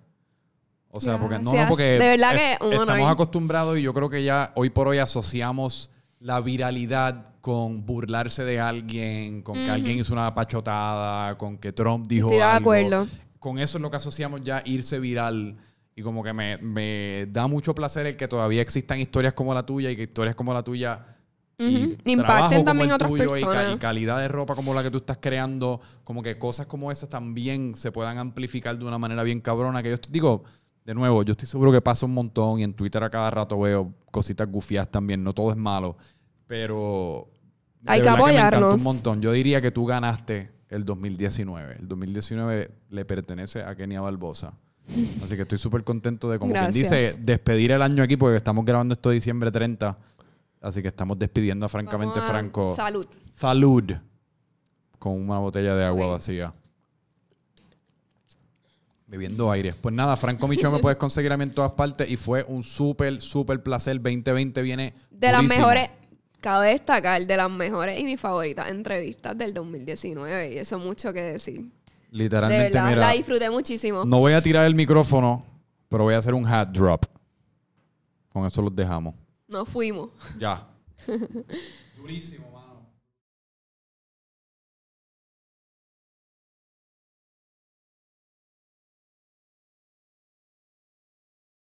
O sea, porque no, no, porque De verdad que estamos honor. acostumbrados y yo creo que ya hoy por hoy asociamos la viralidad con burlarse de alguien, con que alguien hizo una pachotada, con que Trump dijo Estoy de algo. acuerdo. Con eso es lo que asociamos ya irse viral. Y como que me, me da mucho placer el que todavía existan historias como la tuya y que historias como la tuya y Ujú. Impacten también a otras tuyo y personas. Y, calidad de ropa como la que tú estás creando, como que cosas como esas también se puedan amplificar de una manera bien cabrona. Que yo digo, de nuevo, yo estoy seguro que pasa un montón y en Twitter a cada rato veo cositas gufiadas también. No todo es malo, pero Hay que apoyarnos. un montón. Yo diría que tú ganaste el 2019. El 2019 le pertenece a Kenia Barbosa. Así que estoy súper contento de, como quien Gracias. dice, despedir el año aquí porque estamos grabando esto diciembre 30. Así que estamos despidiendo a Francamente a- Franco. Salud. Salud. Con una botella de agua vacía. Bebiendo aire. Pues nada, Franco Micho me puedes conseguir a mí en todas partes y fue un súper, súper placer. 2020 viene De las durísimo. mejores, cabe destacar, de las mejores y mis favoritas entrevistas del 2019. Y eso mucho que decir. De Literalmente, verdad, mira, la disfruté muchísimo. no voy a tirar el micrófono, pero voy a hacer un hat drop. Con eso los dejamos. Nos fuimos. Ya. [LAUGHS] Durísimo.